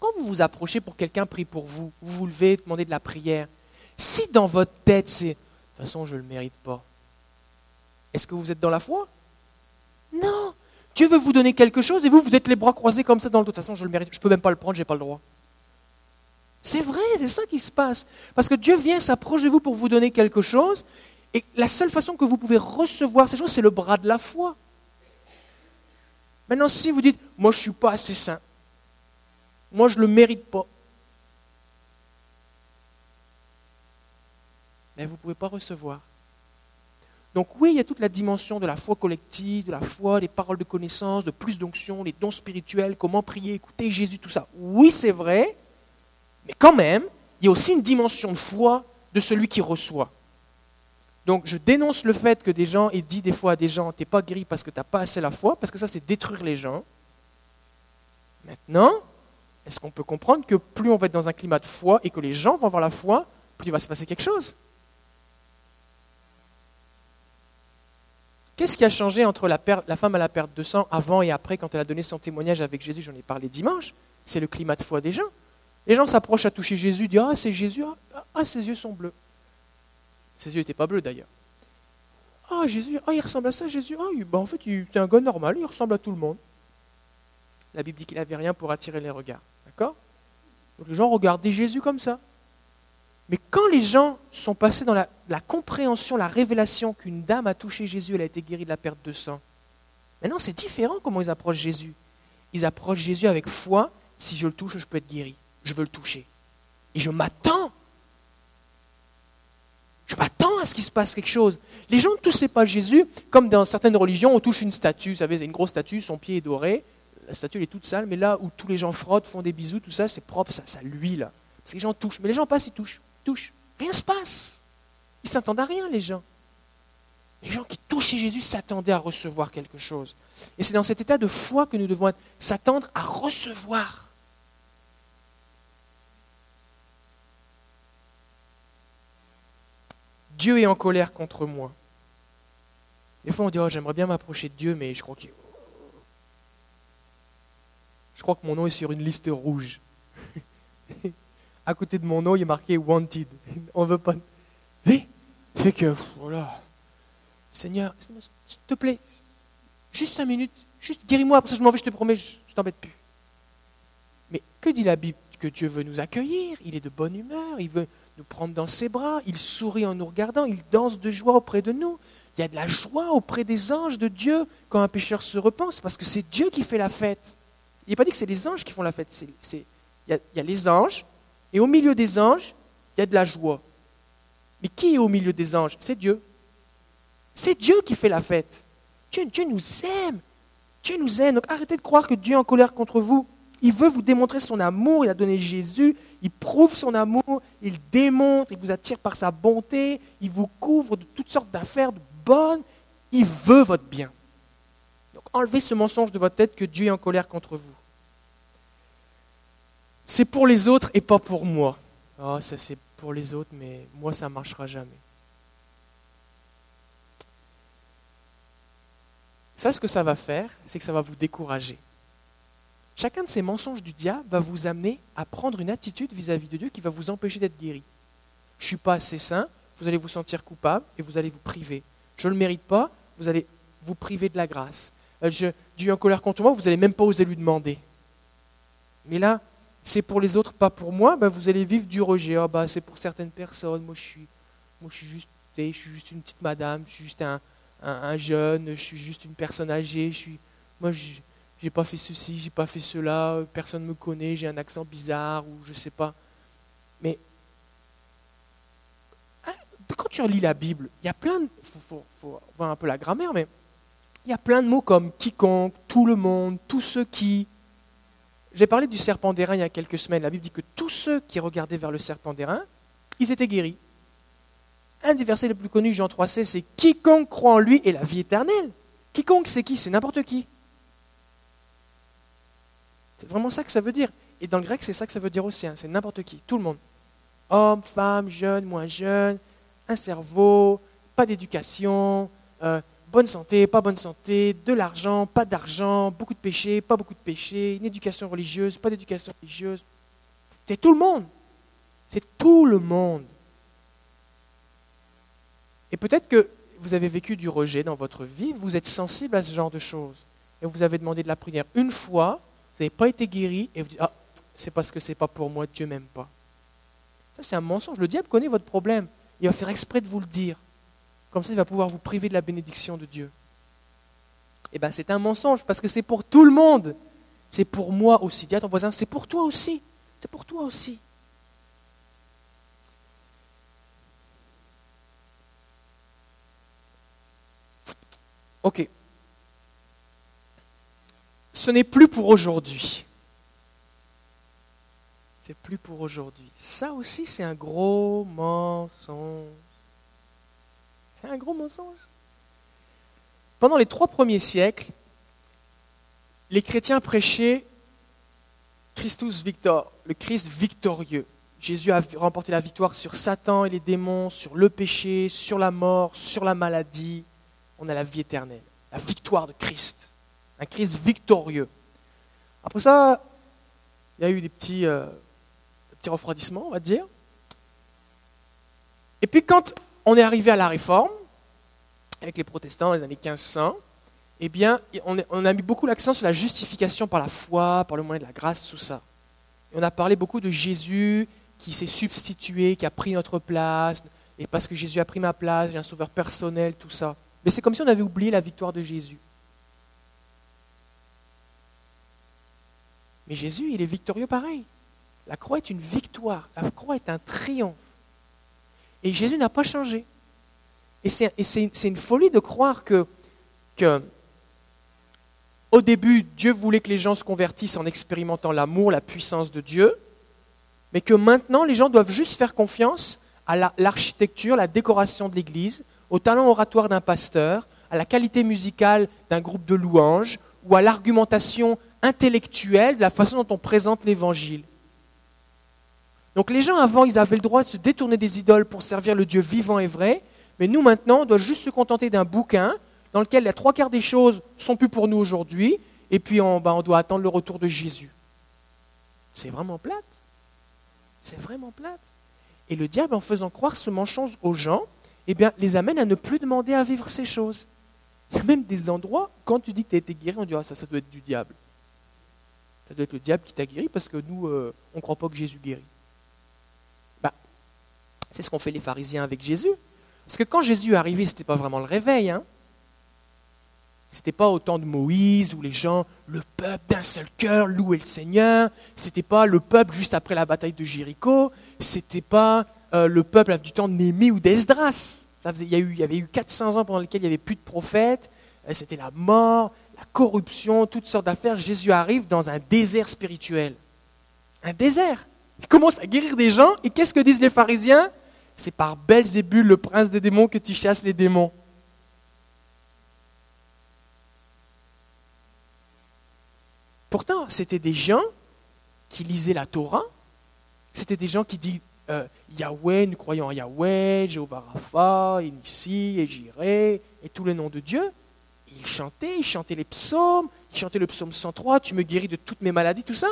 quand vous vous approchez pour quelqu'un prie pour vous, vous vous levez, demandez de la prière, si dans votre tête c'est de toute façon je ne le mérite pas, est-ce que vous êtes dans la foi? Non. Dieu veut vous donner quelque chose et vous, vous êtes les bras croisés comme ça dans le dos. De toute façon, je le mérite, je ne peux même pas le prendre, je n'ai pas le droit. C'est vrai, c'est ça qui se passe. Parce que Dieu vient s'approcher de vous pour vous donner quelque chose. Et la seule façon que vous pouvez recevoir ces choses, c'est le bras de la foi. Maintenant, si vous dites, moi je ne suis pas assez saint, moi, je ne le mérite pas. Mais vous ne pouvez pas recevoir. Donc oui, il y a toute la dimension de la foi collective, de la foi, des paroles de connaissance, de plus d'onction, les dons spirituels, comment prier, écouter Jésus, tout ça. Oui, c'est vrai, mais quand même, il y a aussi une dimension de foi de celui qui reçoit. Donc je dénonce le fait que des gens aient dit des fois à des gens, tu n'es pas guéri parce que tu n'as pas assez la foi, parce que ça c'est détruire les gens. Maintenant, est-ce qu'on peut comprendre que plus on va être dans un climat de foi et que les gens vont avoir la foi, plus il va se passer quelque chose Qu'est-ce qui a changé entre la, femme à la perte de sang avant et après quand elle a donné son témoignage avec Jésus J'en ai parlé dimanche. C'est le climat de foi des gens. Les gens s'approchent à toucher Jésus, disent Ah, c'est Jésus, ah, ah, ses yeux sont bleus. Ses yeux n'étaient pas bleus d'ailleurs. Ah, Jésus, ah, il ressemble à ça, Jésus. Ah, ben, en fait, c'est un gars normal, il ressemble à tout le monde. La Bible dit qu'il n'avait rien pour attirer les regards. D'accord? Les gens regardaient Jésus comme ça. Mais quand les gens sont passés dans la, compréhension, la révélation qu'une dame a touché Jésus, elle a été guérie de la perte de sang, maintenant c'est différent comment ils approchent Jésus. Ils approchent Jésus avec foi, si je le touche, je peux être guéri. Je veux le toucher. Et je m'attends. Je m'attends à ce qu'il se passe quelque chose. Les gens ne touchaient pas Jésus, comme dans certaines religions, on touche une statue. Vous savez, une grosse statue, son pied est doré la statue est toute sale, mais là où tous les gens frottent, font des bisous, tout ça, c'est propre, ça, ça l'huile. Parce que les gens touchent. Mais les gens passent, ils touchent, touchent. Rien ne se passe. Ils s'attendent à rien, les gens. Les gens qui touchaient Jésus s'attendaient à recevoir quelque chose. Et c'est dans cet état de foi que nous devons s'attendre à recevoir. Dieu est en colère contre moi. Des fois, on dit, oh, j'aimerais bien m'approcher de Dieu, mais je crois qu'il je crois que mon nom est sur une liste rouge. à côté de mon nom, il est marqué Wanted. On veut pas. Mais, fait que, voilà. Seigneur, s'il te plaît, juste cinq minutes, juste guéris-moi, après ça je m'en vais, je te promets, je, ne t'embête plus. Mais que dit la Bible Que Dieu veut nous accueillir, il est de bonne humeur, il veut nous prendre dans ses bras, il sourit en nous regardant, il danse de joie auprès de nous. Il y a de la joie auprès des anges de Dieu quand un pécheur se repent, parce que c'est Dieu qui fait la fête. Il n'est pas dit que c'est les anges qui font la fête, il y a les anges, et au milieu des anges, il y a de la joie. Mais qui est au milieu des anges? C'est Dieu. C'est Dieu qui fait la fête. Dieu, nous aime. Dieu nous aime. Donc arrêtez de croire que Dieu est en colère contre vous. Il veut vous démontrer son amour. Il a donné Jésus. Il prouve son amour. Il démontre. Il vous attire par sa bonté. Il vous couvre de toutes sortes d'affaires bonnes. Il veut votre bien. Enlevez ce mensonge de votre tête que Dieu est en colère contre vous c'est pour les autres et pas pour moi. Oh, ça c'est pour les autres, mais moi ça ne marchera jamais. Ça, ce que ça va faire, c'est que ça va vous décourager. Chacun de ces mensonges du diable va vous amener à prendre une attitude vis-à-vis de Dieu qui va vous empêcher d'être guéri. Je ne suis pas assez saint, vous allez vous sentir coupable et vous allez vous priver. Je ne le mérite pas, vous allez vous priver de la grâce. Euh, je, Dieu est en colère contre moi, vous n'allez même pas oser lui demander. Mais là, c'est pour les autres, pas pour moi, ben vous allez vivre du rejet. Ah, bah, c'est pour certaines personnes, moi je suis, moi, je suis, juste, je suis juste une petite madame, je suis juste un, un, jeune, je suis juste une personne âgée, je suis, moi je n'ai pas fait ceci, j'ai pas fait cela, personne ne me connaît, j'ai un accent bizarre ou je sais pas. Mais hein, quand tu relis la Bible, il y a plein de. Il faut, faut, voir un peu la grammaire, mais il y a plein de mots comme quiconque, tout le monde, tous ceux qui, j'ai parlé du serpent d'airain il y a quelques semaines. La Bible dit que tous ceux qui regardaient vers le serpent d'airain, ils étaient guéris. Un des versets les plus connus, Jean 3,16, c'est Quiconque croit en lui est la vie éternelle. Quiconque, c'est qui C'est n'importe qui. C'est vraiment ça que ça veut dire. Et dans le grec, c'est ça que ça veut dire aussi. Hein. C'est n'importe qui, tout le monde. Homme, femme, jeune, moins jeune, un cerveau, pas d'éducation, euh, bonne santé, pas bonne santé, de l'argent, pas d'argent, beaucoup de péchés, pas beaucoup de péchés, une éducation religieuse, pas d'éducation religieuse. C'est tout le monde. C'est tout le monde. Et peut-être que vous avez vécu du rejet dans votre vie, vous êtes sensible à ce genre de choses. Et vous avez demandé de la prière une fois, vous n'avez pas été guéri, et vous dites, ah, c'est parce que ce n'est pas pour moi, Dieu m'aime pas. Ça, c'est un mensonge. Le diable connaît votre problème. Il va faire exprès de vous le dire. Comme ça, il va pouvoir vous priver de la bénédiction de Dieu. Eh bien, c'est un mensonge parce que c'est pour tout le monde. C'est pour moi aussi. Dis à ton voisin, c'est pour toi aussi. C'est pour toi aussi. Ok. Ce n'est plus pour aujourd'hui. C'est plus pour aujourd'hui. Ça aussi, c'est un gros mensonge. C'est un gros mensonge. Pendant les trois premiers siècles, les chrétiens prêchaient Christus Victor, le Christ victorieux. Jésus a remporté la victoire sur Satan et les démons, sur le péché, sur la mort, sur la maladie. On a la vie éternelle, la victoire de Christ, un Christ victorieux. Après ça, il y a eu des petits, euh, refroidissements, on va dire. Et puis quand on est arrivé à la réforme, avec les protestants dans les années 1500, eh bien, on a mis beaucoup l'accent sur la justification par la foi, par le moyen de la grâce, tout ça. On a parlé beaucoup de Jésus qui s'est substitué, qui a pris notre place, et parce que Jésus a pris ma place, j'ai un sauveur personnel, tout ça. Mais c'est comme si on avait oublié la victoire de Jésus. Mais Jésus, il est victorieux pareil. La croix est une victoire, la croix est un triomphe. Et Jésus n'a pas changé. Et c'est une folie de croire que, au début, Dieu voulait que les gens se convertissent en expérimentant l'amour, la puissance de Dieu, mais que maintenant, les gens doivent juste faire confiance à l'architecture, la, décoration de l'Église, au talent oratoire d'un pasteur, à la qualité musicale d'un groupe de louanges, ou à l'argumentation intellectuelle de la façon dont on présente l'Évangile. Donc les gens avant, ils avaient le droit de se détourner des idoles pour servir le Dieu vivant et vrai, Mais nous, maintenant, on doit juste se contenter d'un bouquin dans lequel les trois quarts des choses sont plus pour nous aujourd'hui, et puis on, ben, doit attendre le retour de Jésus. C'est vraiment plate. C'est vraiment plate. Et le diable, en faisant croire ce mensonge aux gens, eh bien, les amène à ne plus demander à vivre ces choses. Il y a même des endroits, quand tu dis que tu as été guéri, on dit ah, ça, ça doit être du diable. Ça doit être le diable qui t'a guéri parce que nous, euh, on ne croit pas que Jésus guérit. C'est ce qu'ont fait les pharisiens avec Jésus. Parce que quand Jésus est arrivé, ce n'était pas vraiment le réveil. Hein. Ce n'était pas au temps de Moïse où les gens, le peuple d'un seul cœur, louaient le Seigneur. Ce n'était pas le peuple juste après la bataille de Jéricho. Ce n'était pas euh, le peuple du temps de Némi ou d'Esdras. Il, y y avait eu 400 ans pendant lesquels il n'y avait plus de prophètes. Euh, c'était la mort, la corruption, toutes sortes d'affaires. Jésus arrive dans un désert spirituel. Un désert. Il commence à guérir des gens. Et qu'est-ce que disent les pharisiens? C'est par Belzébul, le prince des démons, que tu chasses les démons. Pourtant, c'était des gens qui lisaient la Torah. C'était des gens qui disent euh, Yahweh, nous croyons en Yahweh, Jéhovah Rapha, Inissi, et Jireh, et tous les noms de Dieu. ils chantaient, ils chantaient les psaumes, ils chantaient le psaume 103, tu me guéris de toutes mes maladies, tout ça.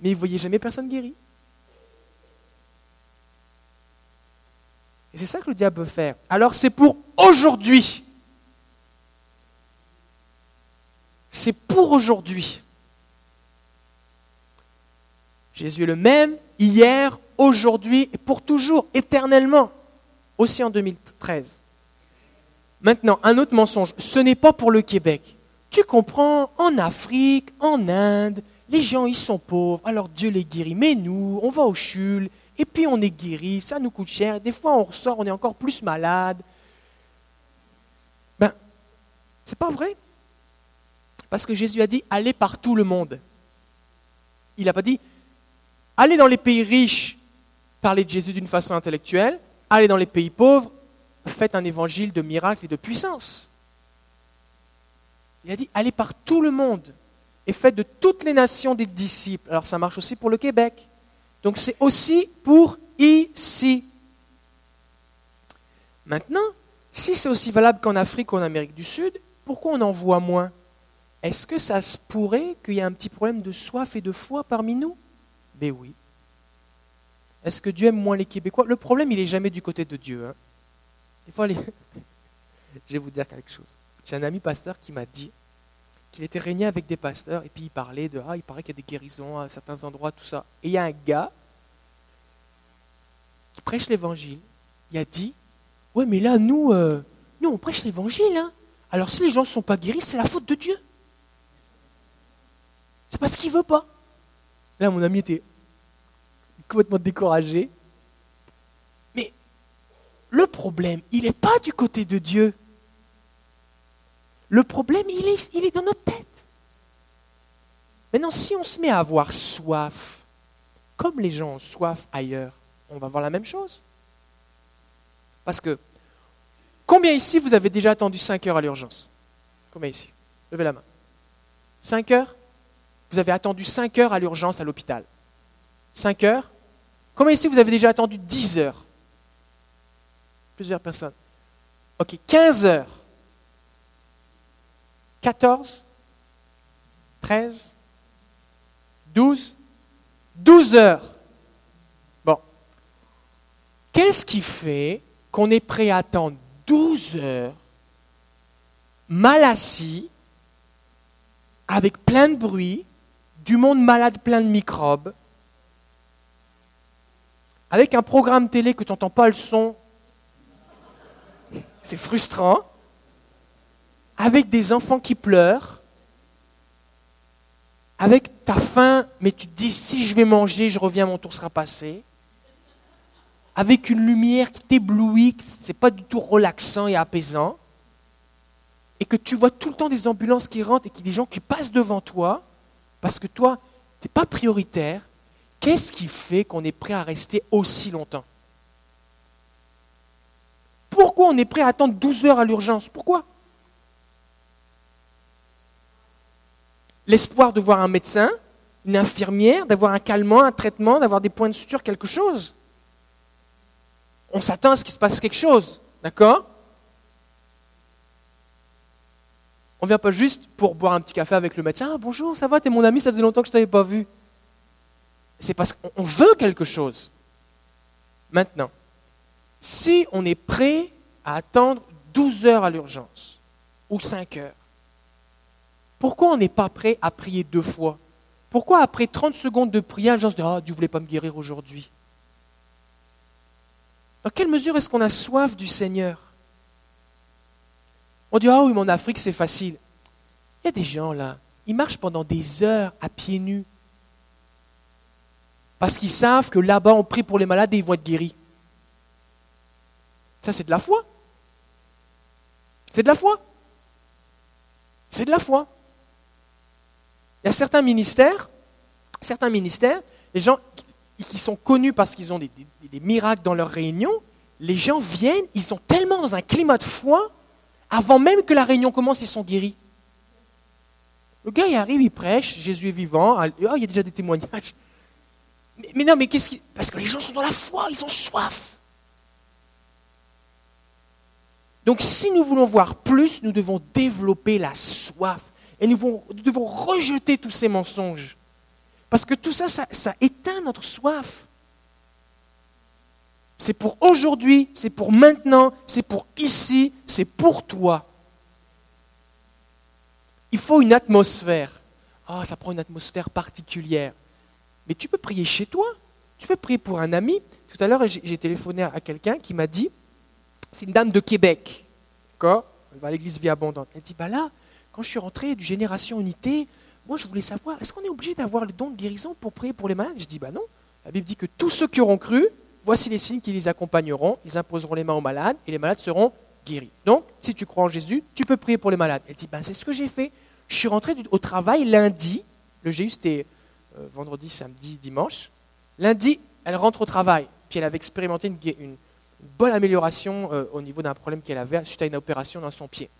Mais ils ne voyaient jamais personne guéri. Et c'est ça que le diable veut faire. Alors c'est pour aujourd'hui. C'est pour aujourd'hui. Jésus est le même hier, aujourd'hui et pour toujours, éternellement, aussi en 2013. Maintenant, un autre mensonge, ce n'est pas pour le Québec. Tu comprends, en Afrique, en Inde, les gens, ils sont pauvres, alors Dieu les guérit. Mais nous, on va au chul, et puis on est guéri, ça nous coûte cher. Des fois, on ressort, on est encore plus malade. Ben, c'est pas vrai. Parce que Jésus a dit, allez par tout le monde. Il n'a pas dit, allez dans les pays riches, parler de Jésus d'une façon intellectuelle, allez dans les pays pauvres, faites un évangile de miracles et de puissance. Il a dit, allez par tout le monde et faites de toutes les nations des disciples. Alors ça marche aussi pour le Québec. Donc c'est aussi pour ici. Maintenant, si c'est aussi valable qu'en Afrique ou en Amérique du Sud, pourquoi on en voit moins? Est-ce que ça se pourrait qu'il y ait un petit problème de soif et de foi parmi nous? Ben oui. Est-ce que Dieu aime moins les Québécois? Le problème, il n'est jamais du côté de Dieu. Hein. Des fois, je vais vous dire quelque chose. J'ai un ami pasteur qui m'a dit qu'il était réuni avec des pasteurs et puis il parlait de ah il paraît qu'il y a des guérisons à certains endroits tout ça. Et il y a un gars qui prêche l'évangile. Il a dit ouais mais là nous euh, nous on prêche l'évangile hein. Alors si les gens ne sont pas guéris c'est la faute de Dieu. C'est parce qu'il veut pas. Là mon ami était complètement découragé. Mais le problème, il n'est pas du côté de Dieu. Le problème, il est, dans notre tête. Maintenant, si on se met à avoir soif, comme les gens ont soif ailleurs, on va voir la même chose. Parce que, combien ici vous avez déjà attendu 5 heures à l'urgence? Combien ici? Levez la main. 5 heures? Vous avez attendu 5 heures à l'urgence à l'hôpital 5 heures? Combien ici vous avez déjà attendu 10 heures? Plusieurs personnes. Ok, 15 heures. 14 13 12 12 heures. Bon. Qu'est-ce qui fait qu'on est prêt à attendre 12 heures, mal assis, avec plein de bruit, du monde malade plein de microbes, avec un programme télé que tu n'entends pas le son, c'est frustrant, avec des enfants qui pleurent, avec ta faim, mais tu te dis si je vais manger, je reviens, mon tour sera passé, avec une lumière qui t'éblouit, ce n'est pas du tout relaxant et apaisant, et que tu vois tout le temps des ambulances qui rentrent et qui des gens qui passent devant toi, parce que toi, tu n'es pas prioritaire, Qu'est-ce qui fait qu'on est prêt à rester aussi longtemps? Pourquoi on est prêt à attendre 12 heures à l'urgence? Pourquoi? L'espoir de voir un médecin, une infirmière, d'avoir un calmant, un traitement, d'avoir des points de suture, quelque chose. On s'attend à ce qu'il se passe quelque chose. D'accord? On ne vient pas juste pour boire un petit café avec le médecin. Ah, bonjour, ça va, t'es mon ami, ça faisait longtemps que je ne t'avais pas vu. C'est parce qu'on veut quelque chose. Maintenant, si on est prêt à attendre 12 heures à l'urgence ou 5 heures, pourquoi on n'est pas prêt à prier deux fois? Pourquoi après 30 secondes de prière, gens se disent Ah, Dieu ne voulait pas me guérir aujourd'hui? Dans quelle mesure est-ce qu'on a soif du Seigneur? On dit Ah oui, mais en Afrique, c'est facile. Il y a des gens là, ils marchent pendant des heures à pieds nus. Parce qu'ils savent que là-bas, on prie pour les malades et ils vont être guéris. Ça, c'est de la foi. C'est de la foi. C'est de la foi. Il y a certains ministères, certains ministères, les gens qui sont connus parce qu'ils ont des, miracles dans leurs réunions, les gens viennent, ils sont tellement dans un climat de foi, avant même que la réunion commence, ils sont guéris. Le gars, il arrive, il prêche, Jésus est vivant, oh, il y a déjà des témoignages. Mais, mais non, mais qu'est-ce qui... Parce que les gens sont dans la foi, ils ont soif. Donc si nous voulons voir plus, nous devons développer la soif. Et nous devons, rejeter tous ces mensonges. Parce que tout ça, ça, éteint notre soif. C'est pour aujourd'hui, c'est pour maintenant, c'est pour ici, c'est pour toi. Il faut une atmosphère. Ah, ça prend une atmosphère particulière. Mais tu peux prier chez toi. Tu peux prier pour un ami. Tout à l'heure, j'ai téléphoné à quelqu'un qui m'a dit, c'est une dame de Québec, d'accord? Elle va à l'église Vie Abondante. Elle dit, bah là, quand je suis rentré du Génération Unité, moi je voulais savoir, est-ce qu'on est obligé d'avoir le don de guérison pour prier pour les malades? Je dis, bah non. La Bible dit que tous ceux qui auront cru, voici les signes qui les accompagneront, ils imposeront les mains aux malades et les malades seront guéris. Donc, si tu crois en Jésus, tu peux prier pour les malades. Elle dit, bah c'est ce que j'ai fait. Je suis rentré au travail lundi, le GU c'était euh, vendredi, samedi, dimanche. Lundi, elle rentre au travail, puis elle avait expérimenté une, bonne amélioration euh, au niveau d'un problème qu'elle avait suite à une opération dans son pied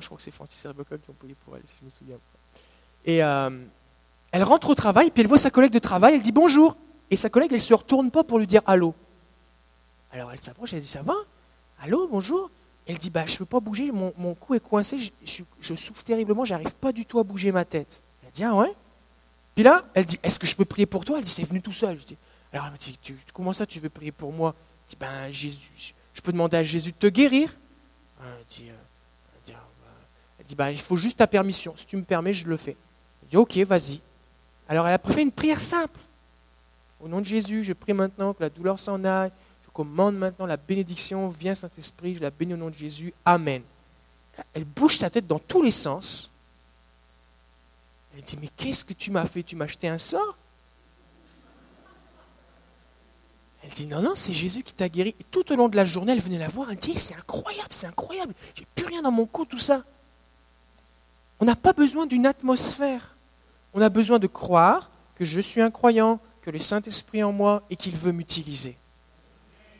je crois que c'est Francis Herbocop qui ont payé pour elle, si je me souviens. Et euh, elle rentre au travail, puis elle voit sa collègue de travail, elle dit bonjour. Et sa collègue, elle ne se retourne pas pour lui dire allô. Alors elle s'approche, elle dit ça va? Allô, bonjour? Elle dit bah, je ne peux pas bouger, mon, mon cou est coincé, je, je, souffre terriblement, j'arrive pas du tout à bouger ma tête. Elle dit ah ouais? Puis là, elle dit est-ce que je peux prier pour toi? Elle dit c'est venu tout seul. Je dis, alors elle me dit comment ça tu veux prier pour moi? Elle dit ben Jésus, je peux demander à Jésus de te guérir Elle dit dit, bah, il faut juste ta permission. Si tu me permets, je le fais. Il dit, ok, vas-y. Alors elle a fait une prière simple. Au nom de Jésus, je prie maintenant que la douleur s'en aille. Je commande maintenant la bénédiction. Viens Saint-Esprit, je la bénis au nom de Jésus. Amen. Elle bouge sa tête dans tous les sens. Elle dit, mais qu'est-ce que tu m'as fait? Tu m'as acheté un sort? Elle dit, non, non, c'est Jésus qui t'a guéri. Et tout au long de la journée, elle venait la voir. Elle dit, c'est incroyable, c'est incroyable. J'ai plus rien dans mon cou, tout ça. On n'a pas besoin d'une atmosphère. On a besoin de croire que je suis un croyant, que le Saint-Esprit en moi et qu'il veut m'utiliser.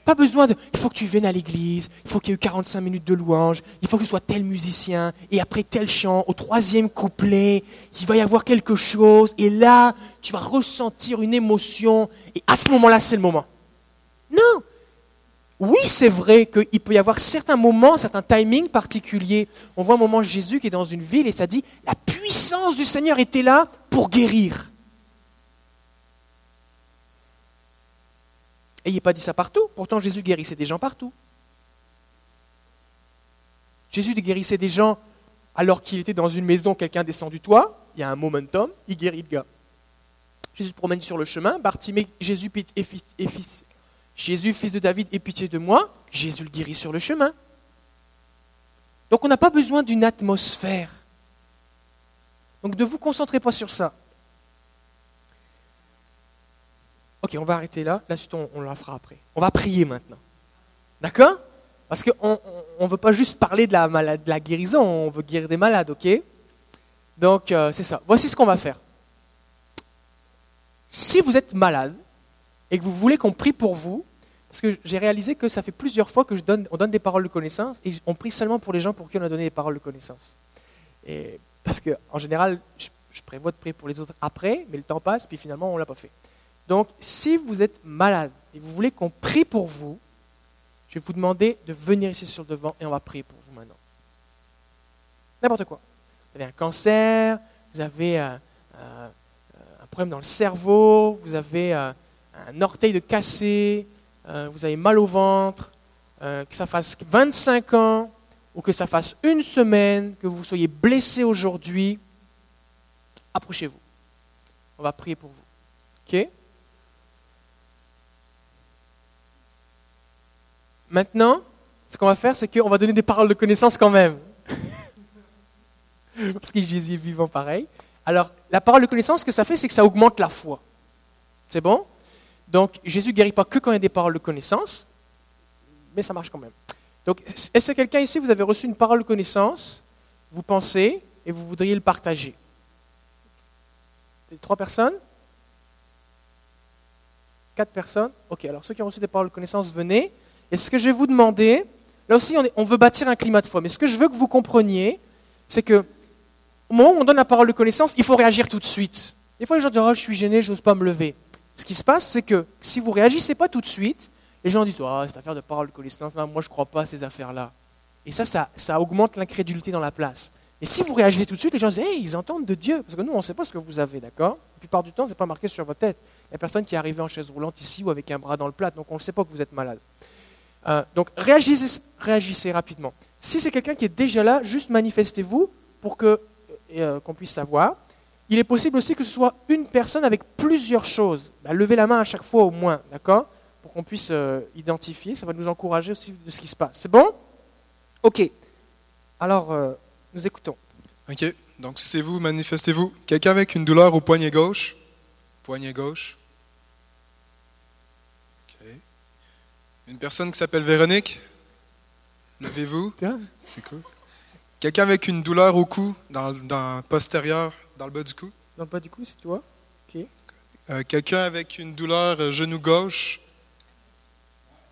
Pas besoin de. Il faut que tu viennes à l'église, il faut qu'il y ait eu 45 minutes de louange, il faut que je sois tel musicien, et après tel chant, au troisième couplet, il va y avoir quelque chose, et là, tu vas ressentir une émotion, et à ce moment-là, c'est le moment. Non, oui, c'est vrai qu'il peut y avoir certains moments, certains timings particuliers. On voit un moment Jésus qui est dans une ville et ça dit, la puissance du Seigneur était là pour guérir. Et il n'est pas dit ça partout. Pourtant, Jésus guérissait des gens partout. Jésus guérissait des gens alors qu'il était dans une maison, quelqu'un descend du toit, il y a un momentum, il guérit le gars. Jésus se promène sur le chemin, Bartimée, Jésus est fils, Jésus, fils de David, aie pitié de moi. Jésus le guérit sur le chemin. Donc on n'a pas besoin d'une atmosphère. Donc ne vous concentrez pas sur ça. Ok, on va arrêter là. La suite, on, la fera après. On va prier maintenant. D'accord? Parce qu'on ne veut pas juste parler de la, de la guérison, on veut guérir des malades, ok? Donc euh, c'est ça. Voici ce qu'on va faire. Si vous êtes malade, et que vous voulez qu'on prie pour vous, parce que j'ai réalisé que ça fait plusieurs fois que donne, on donne des paroles de connaissance et on prie seulement pour les gens pour qui on a donné des paroles de connaissance. Et parce qu'en général, je, prévois de prier pour les autres après, mais le temps passe, puis finalement, on l'a pas fait. Donc, si vous êtes malade et vous voulez qu'on prie pour vous, je vais vous demander de venir ici sur le devant et on va prier pour vous maintenant. N'importe quoi. Vous avez un cancer, vous avez euh, euh, un problème dans le cerveau, vous avez euh, un orteil de cassé, euh, vous avez mal au ventre, euh, que ça fasse 25 ans ou que ça fasse une semaine, que vous soyez blessé aujourd'hui, approchez-vous. On va prier pour vous. OK? Maintenant, ce qu'on va faire, c'est qu'on va donner des paroles de connaissance quand même. Parce que Jésus est vivant pareil. Alors, la parole de connaissance, ce que ça fait, c'est que ça augmente la foi. C'est bon? Donc, Jésus ne guérit pas que quand il y a des paroles de connaissance, mais ça marche quand même. Donc, est-ce que quelqu'un ici, vous avez reçu une parole de connaissance, vous pensez, et vous voudriez le partager? Trois personnes? Quatre personnes? Ok, alors ceux qui ont reçu des paroles de connaissance, venez. Et ce que je vais vous demander, là aussi, on, veut bâtir un climat de foi, mais ce que je veux que vous compreniez, c'est que au moment où on donne la parole de connaissance, il faut réagir tout de suite. Des fois, les gens disent oh, Je suis gêné, je n'ose pas me lever. Ce qui se passe, c'est que si vous réagissez pas tout de suite, les gens disent oh, Cette affaire de parole non, moi je ne crois pas à ces affaires-là. Et ça, ça, ça augmente l'incrédulité dans la place. Et si vous réagissez tout de suite, les gens disent Hey, ils entendent de Dieu. Parce que nous, on ne sait pas ce que vous avez, d'accord? La plupart du temps, ce n'est pas marqué sur votre tête. Il n'y a personne qui est arrivé en chaise roulante ici ou avec un bras dans le plat, donc on ne sait pas que vous êtes malade. Euh, donc réagissez, réagissez rapidement. Si c'est quelqu'un qui est déjà là, juste manifestez-vous pour euh, qu'on puisse savoir. Il est possible aussi que ce soit une personne avec plusieurs choses. Bah, levez la main à chaque fois au moins, d'accord? Pour qu'on puisse euh, identifier. Ça va nous encourager aussi de ce qui se passe. C'est bon? Ok. Alors, euh, nous écoutons. OK. Donc, si c'est vous, manifestez-vous. Quelqu'un avec une douleur au poignet gauche? Poignet gauche. OK. Une personne qui s'appelle Véronique? Levez-vous. C'est cool. Quelqu'un avec une douleur au cou, dans, dans postérieur, dans le bas du cou? Non, pas du coup, c'est toi. Euh, Quelqu'un avec une douleur euh, genou gauche?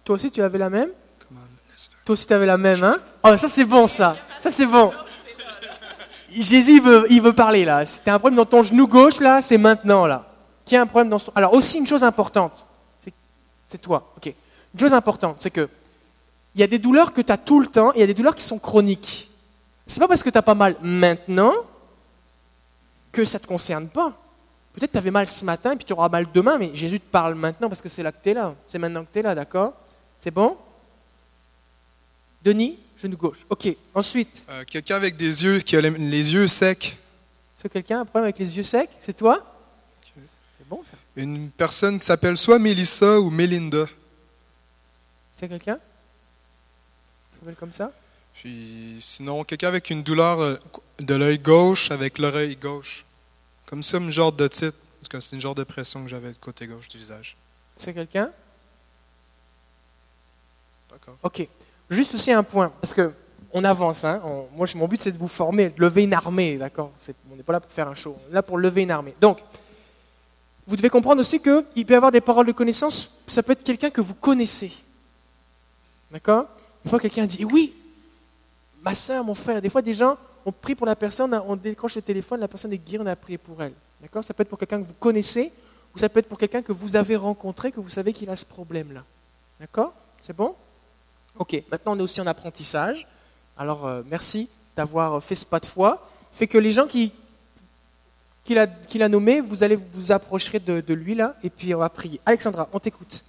Toi aussi, tu avais la même? Toi aussi, tu avais la même, hein? Oh, ça, c'est bon, ça. Ça, c'est bon. Jésus, il veut, il veut parler, là. Si t'as un problème dans ton genou gauche, là, c'est maintenant, là. Qui a un problème dans son... Alors, aussi, une chose importante. C'est, c'est toi, ok. Une chose importante, c'est que il y a des douleurs que tu as tout le temps et il y a des douleurs qui sont chroniques. C'est pas parce que tu n'as pas mal maintenant que ça ne te concerne pas. Peut-être tu avais mal ce matin et puis tu auras mal demain, mais Jésus te parle maintenant parce que c'est là que tu es là. C'est maintenant que tu es là, d'accord? C'est bon? Denis, genou gauche. Ok. Ensuite, Euh, Quelqu'un avec des yeux, qui a les, les yeux secs. que quelqu'un a un problème avec les yeux secs? C'est toi? C'est bon ça. Une personne qui s'appelle soit Melissa ou Melinda. C'est quelqu'un? Ça s'appelle comme ça? Puis sinon, quelqu'un avec une douleur euh, de l'œil gauche avec l'oreille gauche. Comme ça, une genre de titre. Parce que c'est une genre de pression que j'avais du côté gauche du visage. C'est quelqu'un? D'accord. Ok. Juste aussi un point, parce que on avance. Hein, on- moi, mon but, c'est de vous former, de lever une armée, d'accord? On n'est pas là pour faire un show, on est là pour lever une armée. Donc, vous devez comprendre aussi qu'il peut y avoir des paroles de connaissance, ça peut être quelqu'un que vous connaissez. D'accord? Une fois, quelqu'un dit Oui, ma soeur, mon frère. Des fois, des gens, on prie pour la personne, on décroche le téléphone, la personne est guérie, on a prié pour elle. D'accord? Ça peut être pour quelqu'un que vous connaissez, ou ça peut être pour quelqu'un que vous avez rencontré, que vous savez qu'il a ce problème-là. D'accord? C'est bon? Ok, maintenant on est aussi en apprentissage. Alors euh, merci d'avoir fait ce pas de foi. Fait que les gens qui qu'il a nommés, vous allez vous approcherez de, de lui là, et puis on va prier. Alexandra, on t'écoute.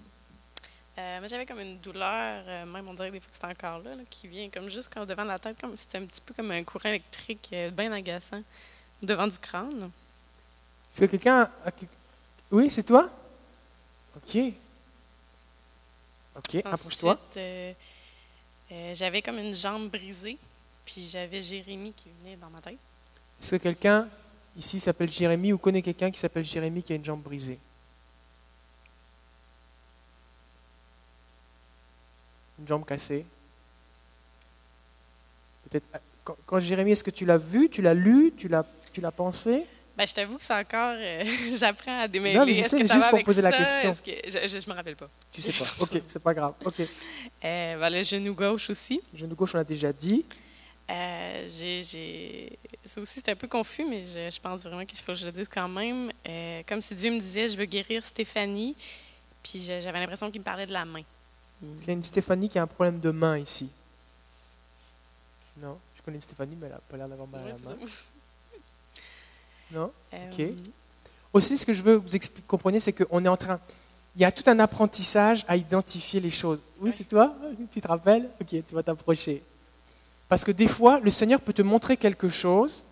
Euh, moi, j'avais comme une douleur, euh, même on dirait des fois que c'est encore là, là, qui vient comme juste quand devant la tête, comme c'était un petit peu comme un courant électrique euh, bien agaçant devant du crâne. Est-ce que quelqu'un. a- Oui, c'est toi? Ok. Ok, approche-toi. J'avais comme une jambe brisée, puis j'avais Jérémie qui venait dans ma tête. Est-ce que quelqu'un ici s'appelle Jérémie ou connaît quelqu'un qui s'appelle Jérémie qui a une jambe brisée? Une jambe cassée Peut-être. euh, Quand, quand Jérémie, est-ce que tu l'as vu, tu l'as lu, tu l'as, tu l'as pensé? Ben, je t'avoue que c'est encore. euh, J'apprends à démêler. Non, mais Est-ce que ça juste va pour avec poser la question. Que- Je, je me rappelle pas. Tu sais pas. Ok, c'est pas grave. Ok. Euh, ben, le genou gauche aussi. Genou gauche, on a déjà dit. Euh, j'ai, j'ai- Ça aussi, c'est un peu confus, mais je, je pense vraiment qu'il faut que je le dise quand même. Euh, comme si Dieu me disait, je veux guérir Stéphanie, puis j'avais l'impression qu'il me parlait de la main. Il y a une Stéphanie qui a un problème de main ici. Non Je connais une Stéphanie, mais elle n'a pas l'air d'avoir mal à la main. Non? Euh, Ok. Aussi, ce que je veux que vous expliquer, compreniez, c'est qu'on est en train. Il y a tout un apprentissage à identifier les choses. Oui, c'est toi? Tu te rappelles? Ok, tu vas t'approcher. Parce que des fois, le Seigneur peut te montrer quelque chose,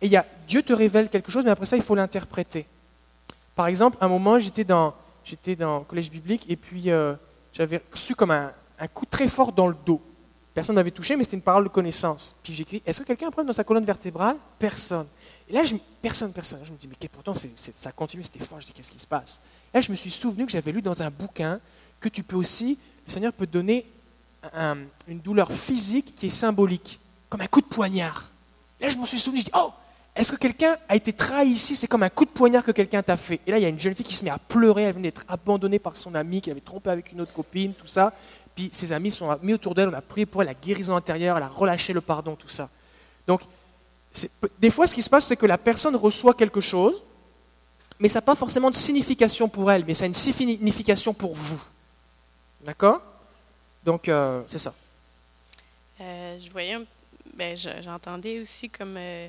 et il y a, Dieu te révèle quelque chose, mais après ça, il faut l'interpréter. Par exemple, à un moment, j'étais dans, j'étais dans le collège biblique, et puis euh, j'avais reçu comme un, un coup très fort dans le dos. Personne ne m'avait touché, mais c'était une parole de connaissance. Puis j'écris Est-ce que quelqu'un a un problème dans sa colonne vertébrale? Personne. Et là, je, personne, personne. Je me dis Mais pourtant, ça continue, c'était fort. Je dis Qu'est-ce qui se passe? Là, je me suis souvenu que j'avais lu dans un bouquin que tu peux aussi, le Seigneur peut donner un- une douleur physique qui est symbolique, comme un coup de poignard. Là, je m'en suis souvenu, je dis, oh, est-ce que quelqu'un a été trahi ici? C'est comme un coup de poignard que quelqu'un t'a fait. Et là, il y a une jeune fille qui se met à pleurer, elle venait d'être abandonnée par son ami, qui avait trompé avec une autre copine, tout ça. Puis ses amis sont mis autour d'elle, on a prié pour elle, la guérison intérieure, elle a relâché le pardon, tout ça. Donc, des fois, ce qui se passe, c'est que la personne reçoit quelque chose, mais ça n'a pas forcément de signification pour elle, mais ça a une signification pour vous. D'accord? Donc, euh, c'est ça. Euh, je voyais, ben, je- j'entendais aussi comme, euh,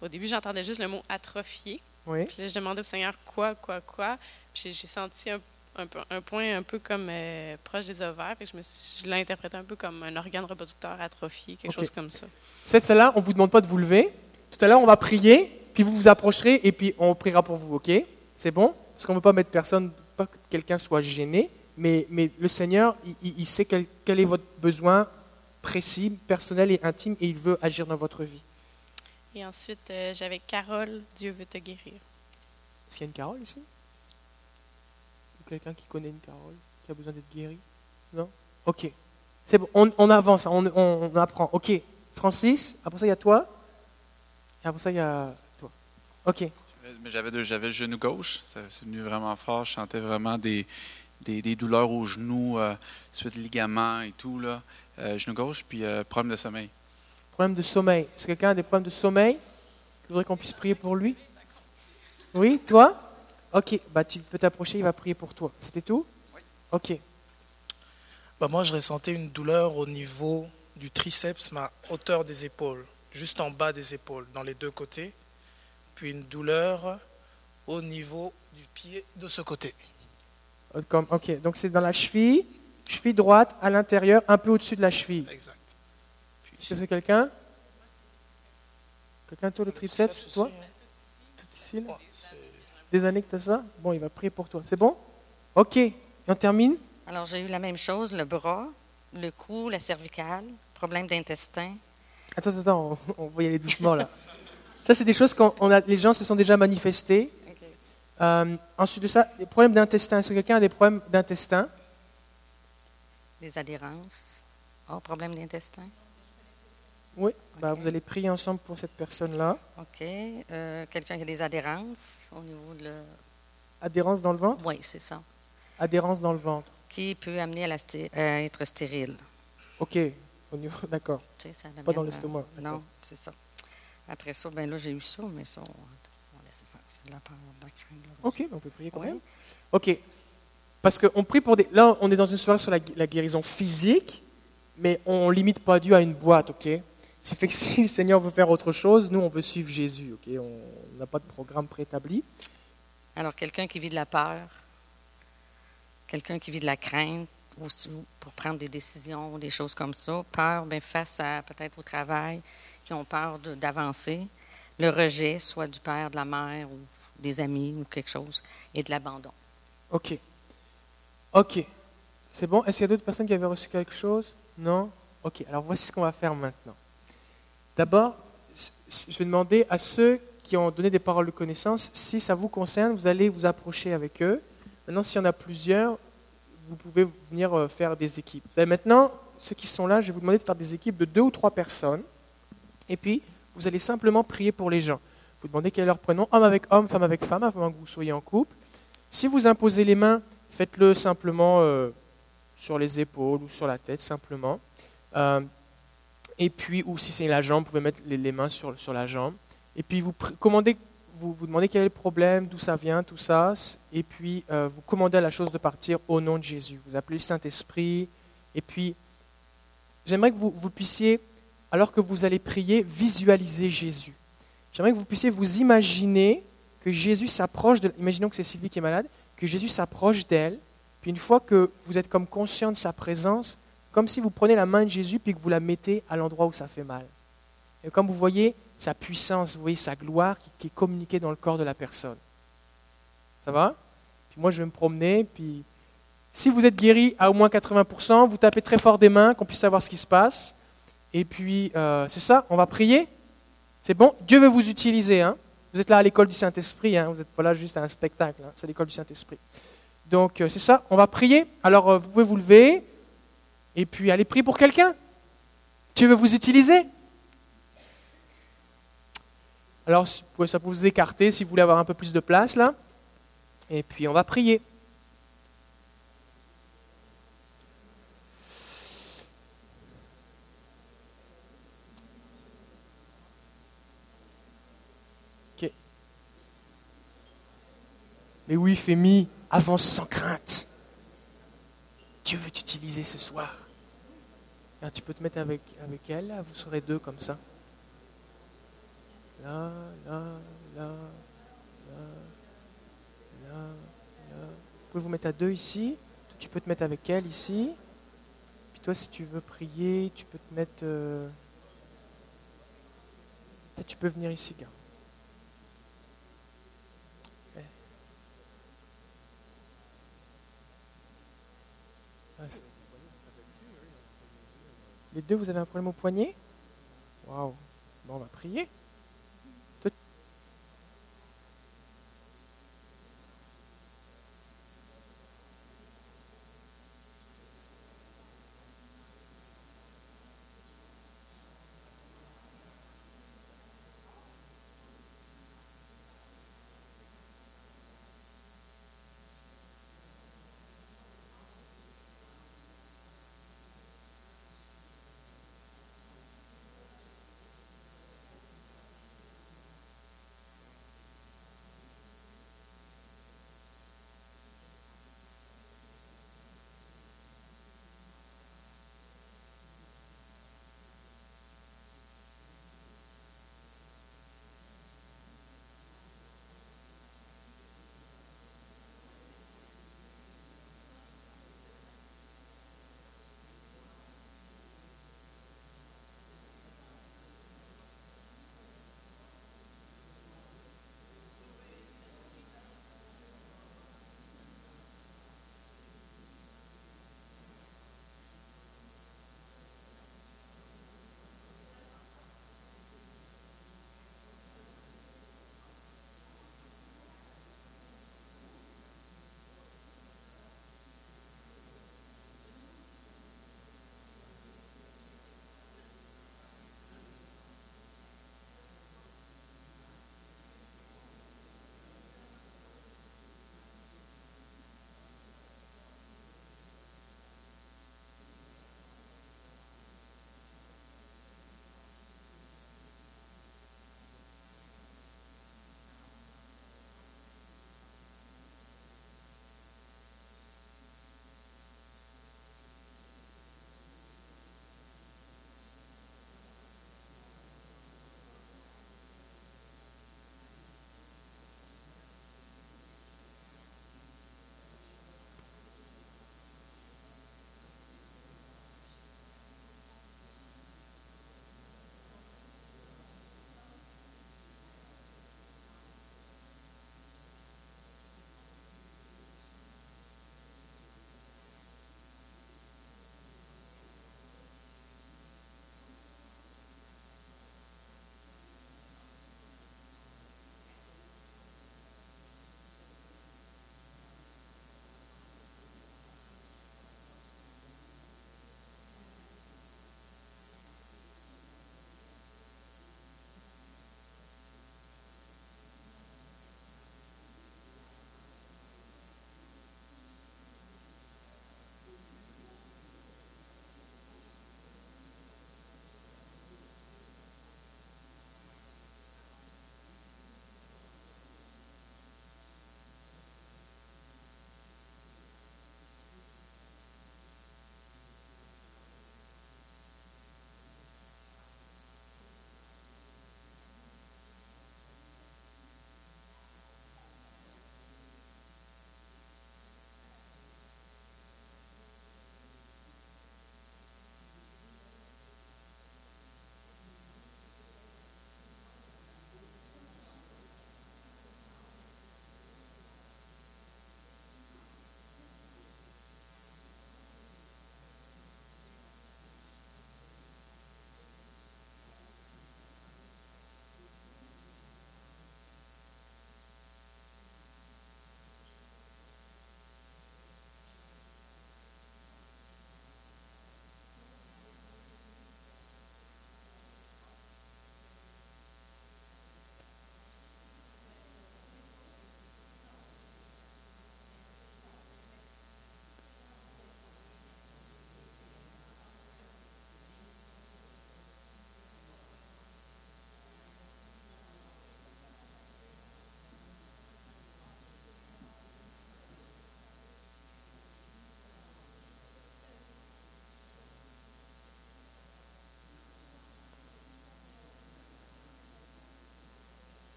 au début, j'entendais juste le mot atrophié. Oui. Puis là, je demandais au Seigneur quoi, quoi, quoi. Puis j'ai- senti un, un peu- un point un peu comme euh, proche des ovaires. Puis je, me suis- je l'ai interprété un peu comme un organe reproducteur atrophié, quelque chose comme ça. Cette celle-là, on ne vous demande pas de vous lever. Tout à l'heure, on va prier, puis vous vous approcherez et puis on priera pour vous, ok? C'est bon? Parce qu'on ne veut pas mettre personne, pas que quelqu'un soit gêné, mais, mais le Seigneur, il, il- il sait quel, quel est votre besoin précis, personnel et intime, et il veut agir dans votre vie. Et ensuite, euh, j'avais Carole, Dieu veut te guérir. Est-ce qu'il y a une Carole ici? Ou quelqu'un qui connaît une Carole, qui a besoin d'être guéri? Non? Ok. C'est bon, on, on avance, on, on- on apprend. Ok. Francis, après ça, il y a toi. Et après ça, il y a toi. Ok. Mais j'avais le genou gauche, c'est venu vraiment fort. Je sentais vraiment des, des, des douleurs au genou, euh, suite ligaments et tout. Là. Euh, genou gauche, puis euh, problème de sommeil. Problème de sommeil. Est-ce que quelqu'un a des problèmes de sommeil? Je voudrais qu'on puisse prier pour lui? Oui, toi? Ok, bah, tu peux t'approcher, il va prier pour toi. C'était tout? Ok. Bah, moi, je ressentais une douleur au niveau du triceps, ma hauteur des épaules, juste en bas des épaules, dans les deux côtés. Puis une douleur au niveau du pied de ce côté. Ok, donc c'est dans la cheville, cheville droite, à l'intérieur, un peu au-dessus de la cheville. Exact. Que c'est quelqu'un? Quelqu'un, toi, le triceps, toi? hein. Tout ici, là? Des années que tu as ça? Bon, il va prier pour toi. C'est bon? Ok. Et on termine? Alors, j'ai eu la même chose, le bras, le cou, la cervicale, problème d'intestin. Attends, attends, on, on va y aller doucement là. Ça, c'est des choses a, les gens se sont déjà manifestés. Euh, ensuite de ça, les problèmes d'intestin. Est-ce que quelqu'un a des problèmes d'intestin? Des adhérences. Oh, problème d'intestin. Oui. Bah, vous allez prier ensemble pour cette personne-là. OK. Euh, Quelqu'un qui a des adhérences au niveau de... le- Adhérence dans le ventre? Oui, c'est ça. Adhérence dans le ventre. Qui peut amener à, la sté- à être stérile. Ok. Au niveau, d'accord. Tu sais, ça Pas dans l'estomac. d'accord. Non, c'est ça. Après ça, ben là, j'ai eu ça, mais ça, on, on laisse faire. C'est de la peur, de la crainte. là. Ok, on peut prier quand Oui. même. Ok. Parce qu'on prie pour des. Là, on est dans une soirée sur la, la guérison physique, mais on limite pas Dieu à une boîte, ok? C'est fait que si le Seigneur veut faire autre chose, nous, on veut suivre Jésus, ok? On n'a pas de programme préétabli. Alors, quelqu'un qui vit de la peur, quelqu'un qui vit de la crainte, aussi pour prendre des décisions, des choses comme ça. Peur, bien, face à peut-être au travail, qui ont peur d'avancer. Le rejet, soit du père, de la mère, ou des amis, ou quelque chose, et de l'abandon. Ok. Ok. C'est bon? Est-ce qu'il y a d'autres personnes qui avaient reçu quelque chose? Non? Ok. Alors voici ce qu'on va faire maintenant. D'abord, je vais demander à ceux qui ont donné des paroles de connaissance, si ça vous concerne, vous allez vous approcher avec eux. Maintenant, s'il y en a plusieurs, vous pouvez venir euh, faire des équipes. Maintenant, ceux qui sont là, je vais vous demander de faire des équipes de deux ou trois personnes. Et puis, vous allez simplement prier pour les gens. Vous demandez quel est leur prénom, homme avec homme, femme avec femme, avant que vous soyez en couple. Si vous imposez les mains, faites-le simplement euh, sur les épaules ou sur la tête, simplement. Euh, et puis, ou si c'est la jambe, vous pouvez mettre les, mains sur, sur la jambe. Et puis, vous commandez vous, vous demandez quel est le problème, d'où ça vient, tout ça, et puis euh, vous commandez à la chose de partir au nom de Jésus. Vous appelez le Saint-Esprit, et puis j'aimerais que vous, vous puissiez, alors que vous allez prier, visualiser Jésus. J'aimerais que vous puissiez vous imaginer que Jésus s'approche de... Imaginons que c'est Sylvie qui est malade, que Jésus s'approche d'elle, puis une fois que vous êtes comme conscient de sa présence, comme si vous prenez la main de Jésus puis que vous la mettez à l'endroit où ça fait mal. Et comme vous voyez sa puissance, vous voyez sa gloire qui, est communiquée dans le corps de la personne. Ça va? Puis moi, je vais me promener, puis si vous êtes guéri à au moins 80%, vous tapez très fort des mains, qu'on puisse savoir ce qui se passe. Et puis, euh, c'est ça, on va prier. C'est bon? Dieu veut vous utiliser. Hein vous êtes là à l'école du Saint-Esprit, hein vous n'êtes pas là juste à un spectacle, hein c'est l'école du Saint-Esprit. Donc, euh, c'est ça, on va prier. Alors, euh, vous pouvez vous lever et puis aller prier pour quelqu'un. Dieu veut vous utiliser? Alors, ça peut vous écarter si vous voulez avoir un peu plus de place là. Et puis, on va prier. Ok. Mais oui, Fémi, avance sans crainte. Dieu veut t'utiliser ce soir. Tu peux te mettre avec, avec elle, là, vous serez deux comme ça. Là, là, là, là, là, là. Vous pouvez vous mettre à deux ici. Tu peux te mettre avec elle ici. Puis toi, si tu veux prier, tu peux te mettre. euh, tu peux venir ici, gars. Ouais. Ah, c'est- Les deux, vous avez un problème au poignet? Waouh. Bon, on va prier.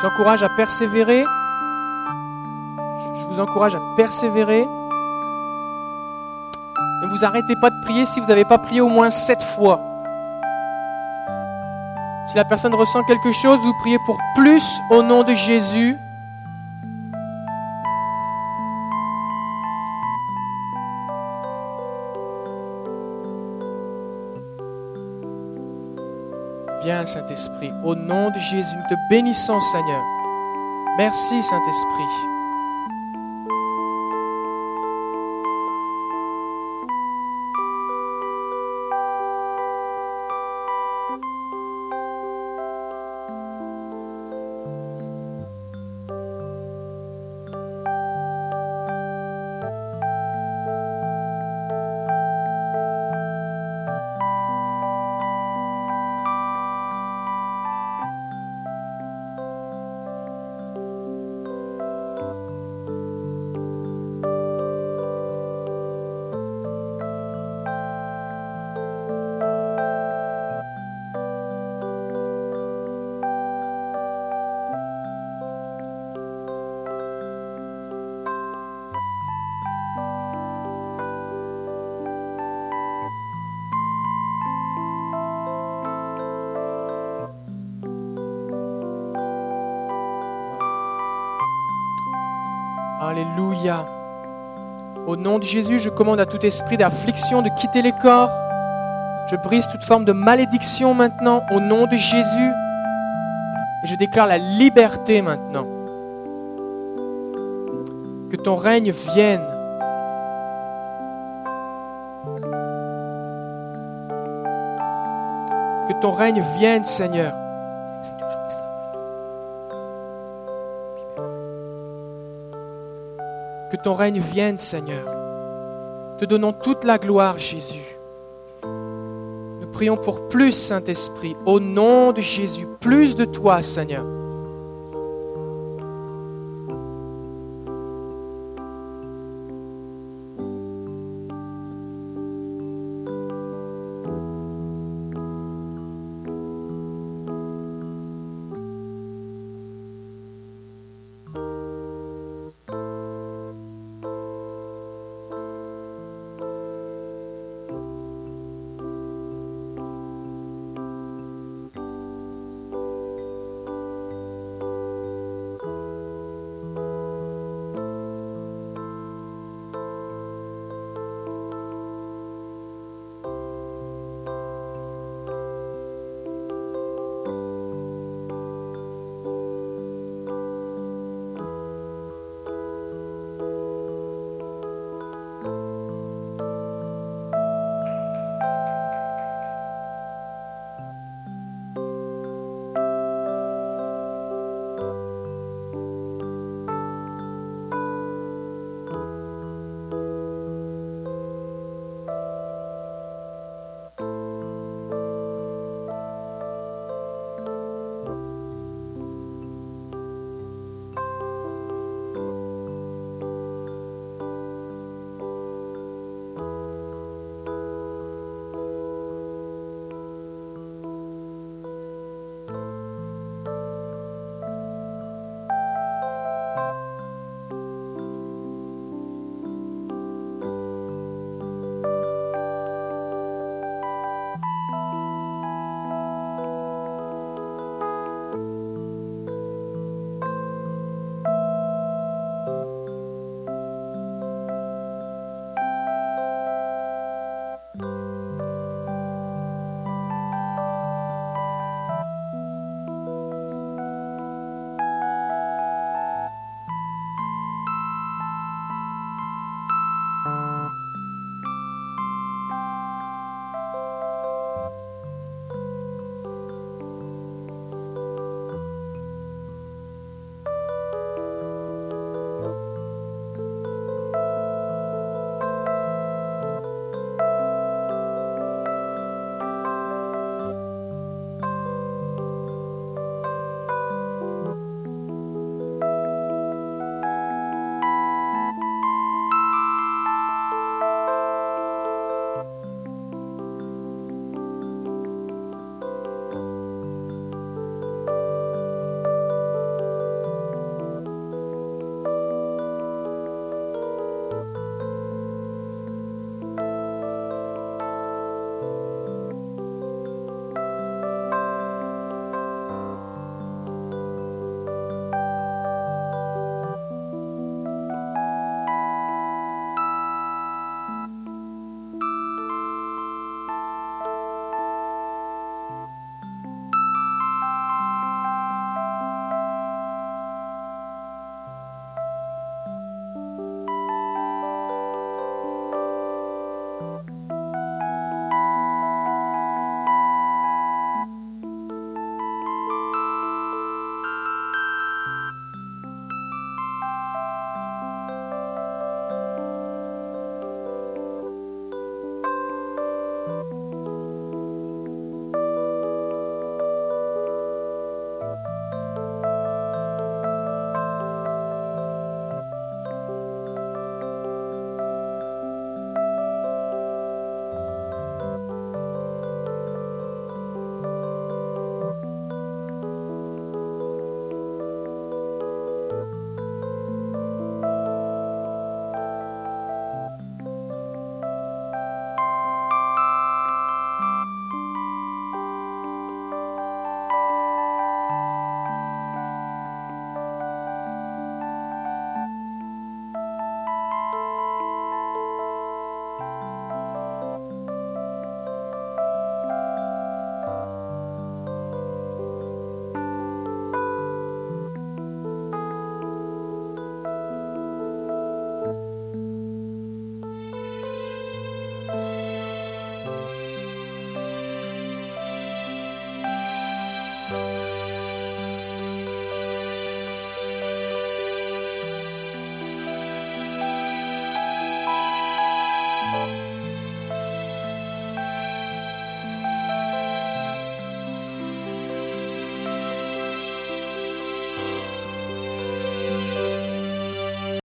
Je vous encourage à persévérer. Je vous encourage à persévérer. Ne vous arrêtez pas de prier si vous n'avez pas prié au moins sept fois. Si la personne ressent quelque chose, vous priez pour plus au nom de Jésus. Saint-Esprit, au nom de Jésus, nous te bénissons, Seigneur. Merci, Saint-Esprit. Au nom de Jésus, je commande à tout esprit d'affliction de quitter les corps. Je brise toute forme de malédiction maintenant au nom de Jésus. Je déclare la liberté maintenant. Que ton règne vienne. Que ton règne vienne, Seigneur. Ton règne vienne, Seigneur. Te donnons toute la gloire, Jésus. Nous prions pour plus, Saint-Esprit, au nom de Jésus, plus de toi, Seigneur.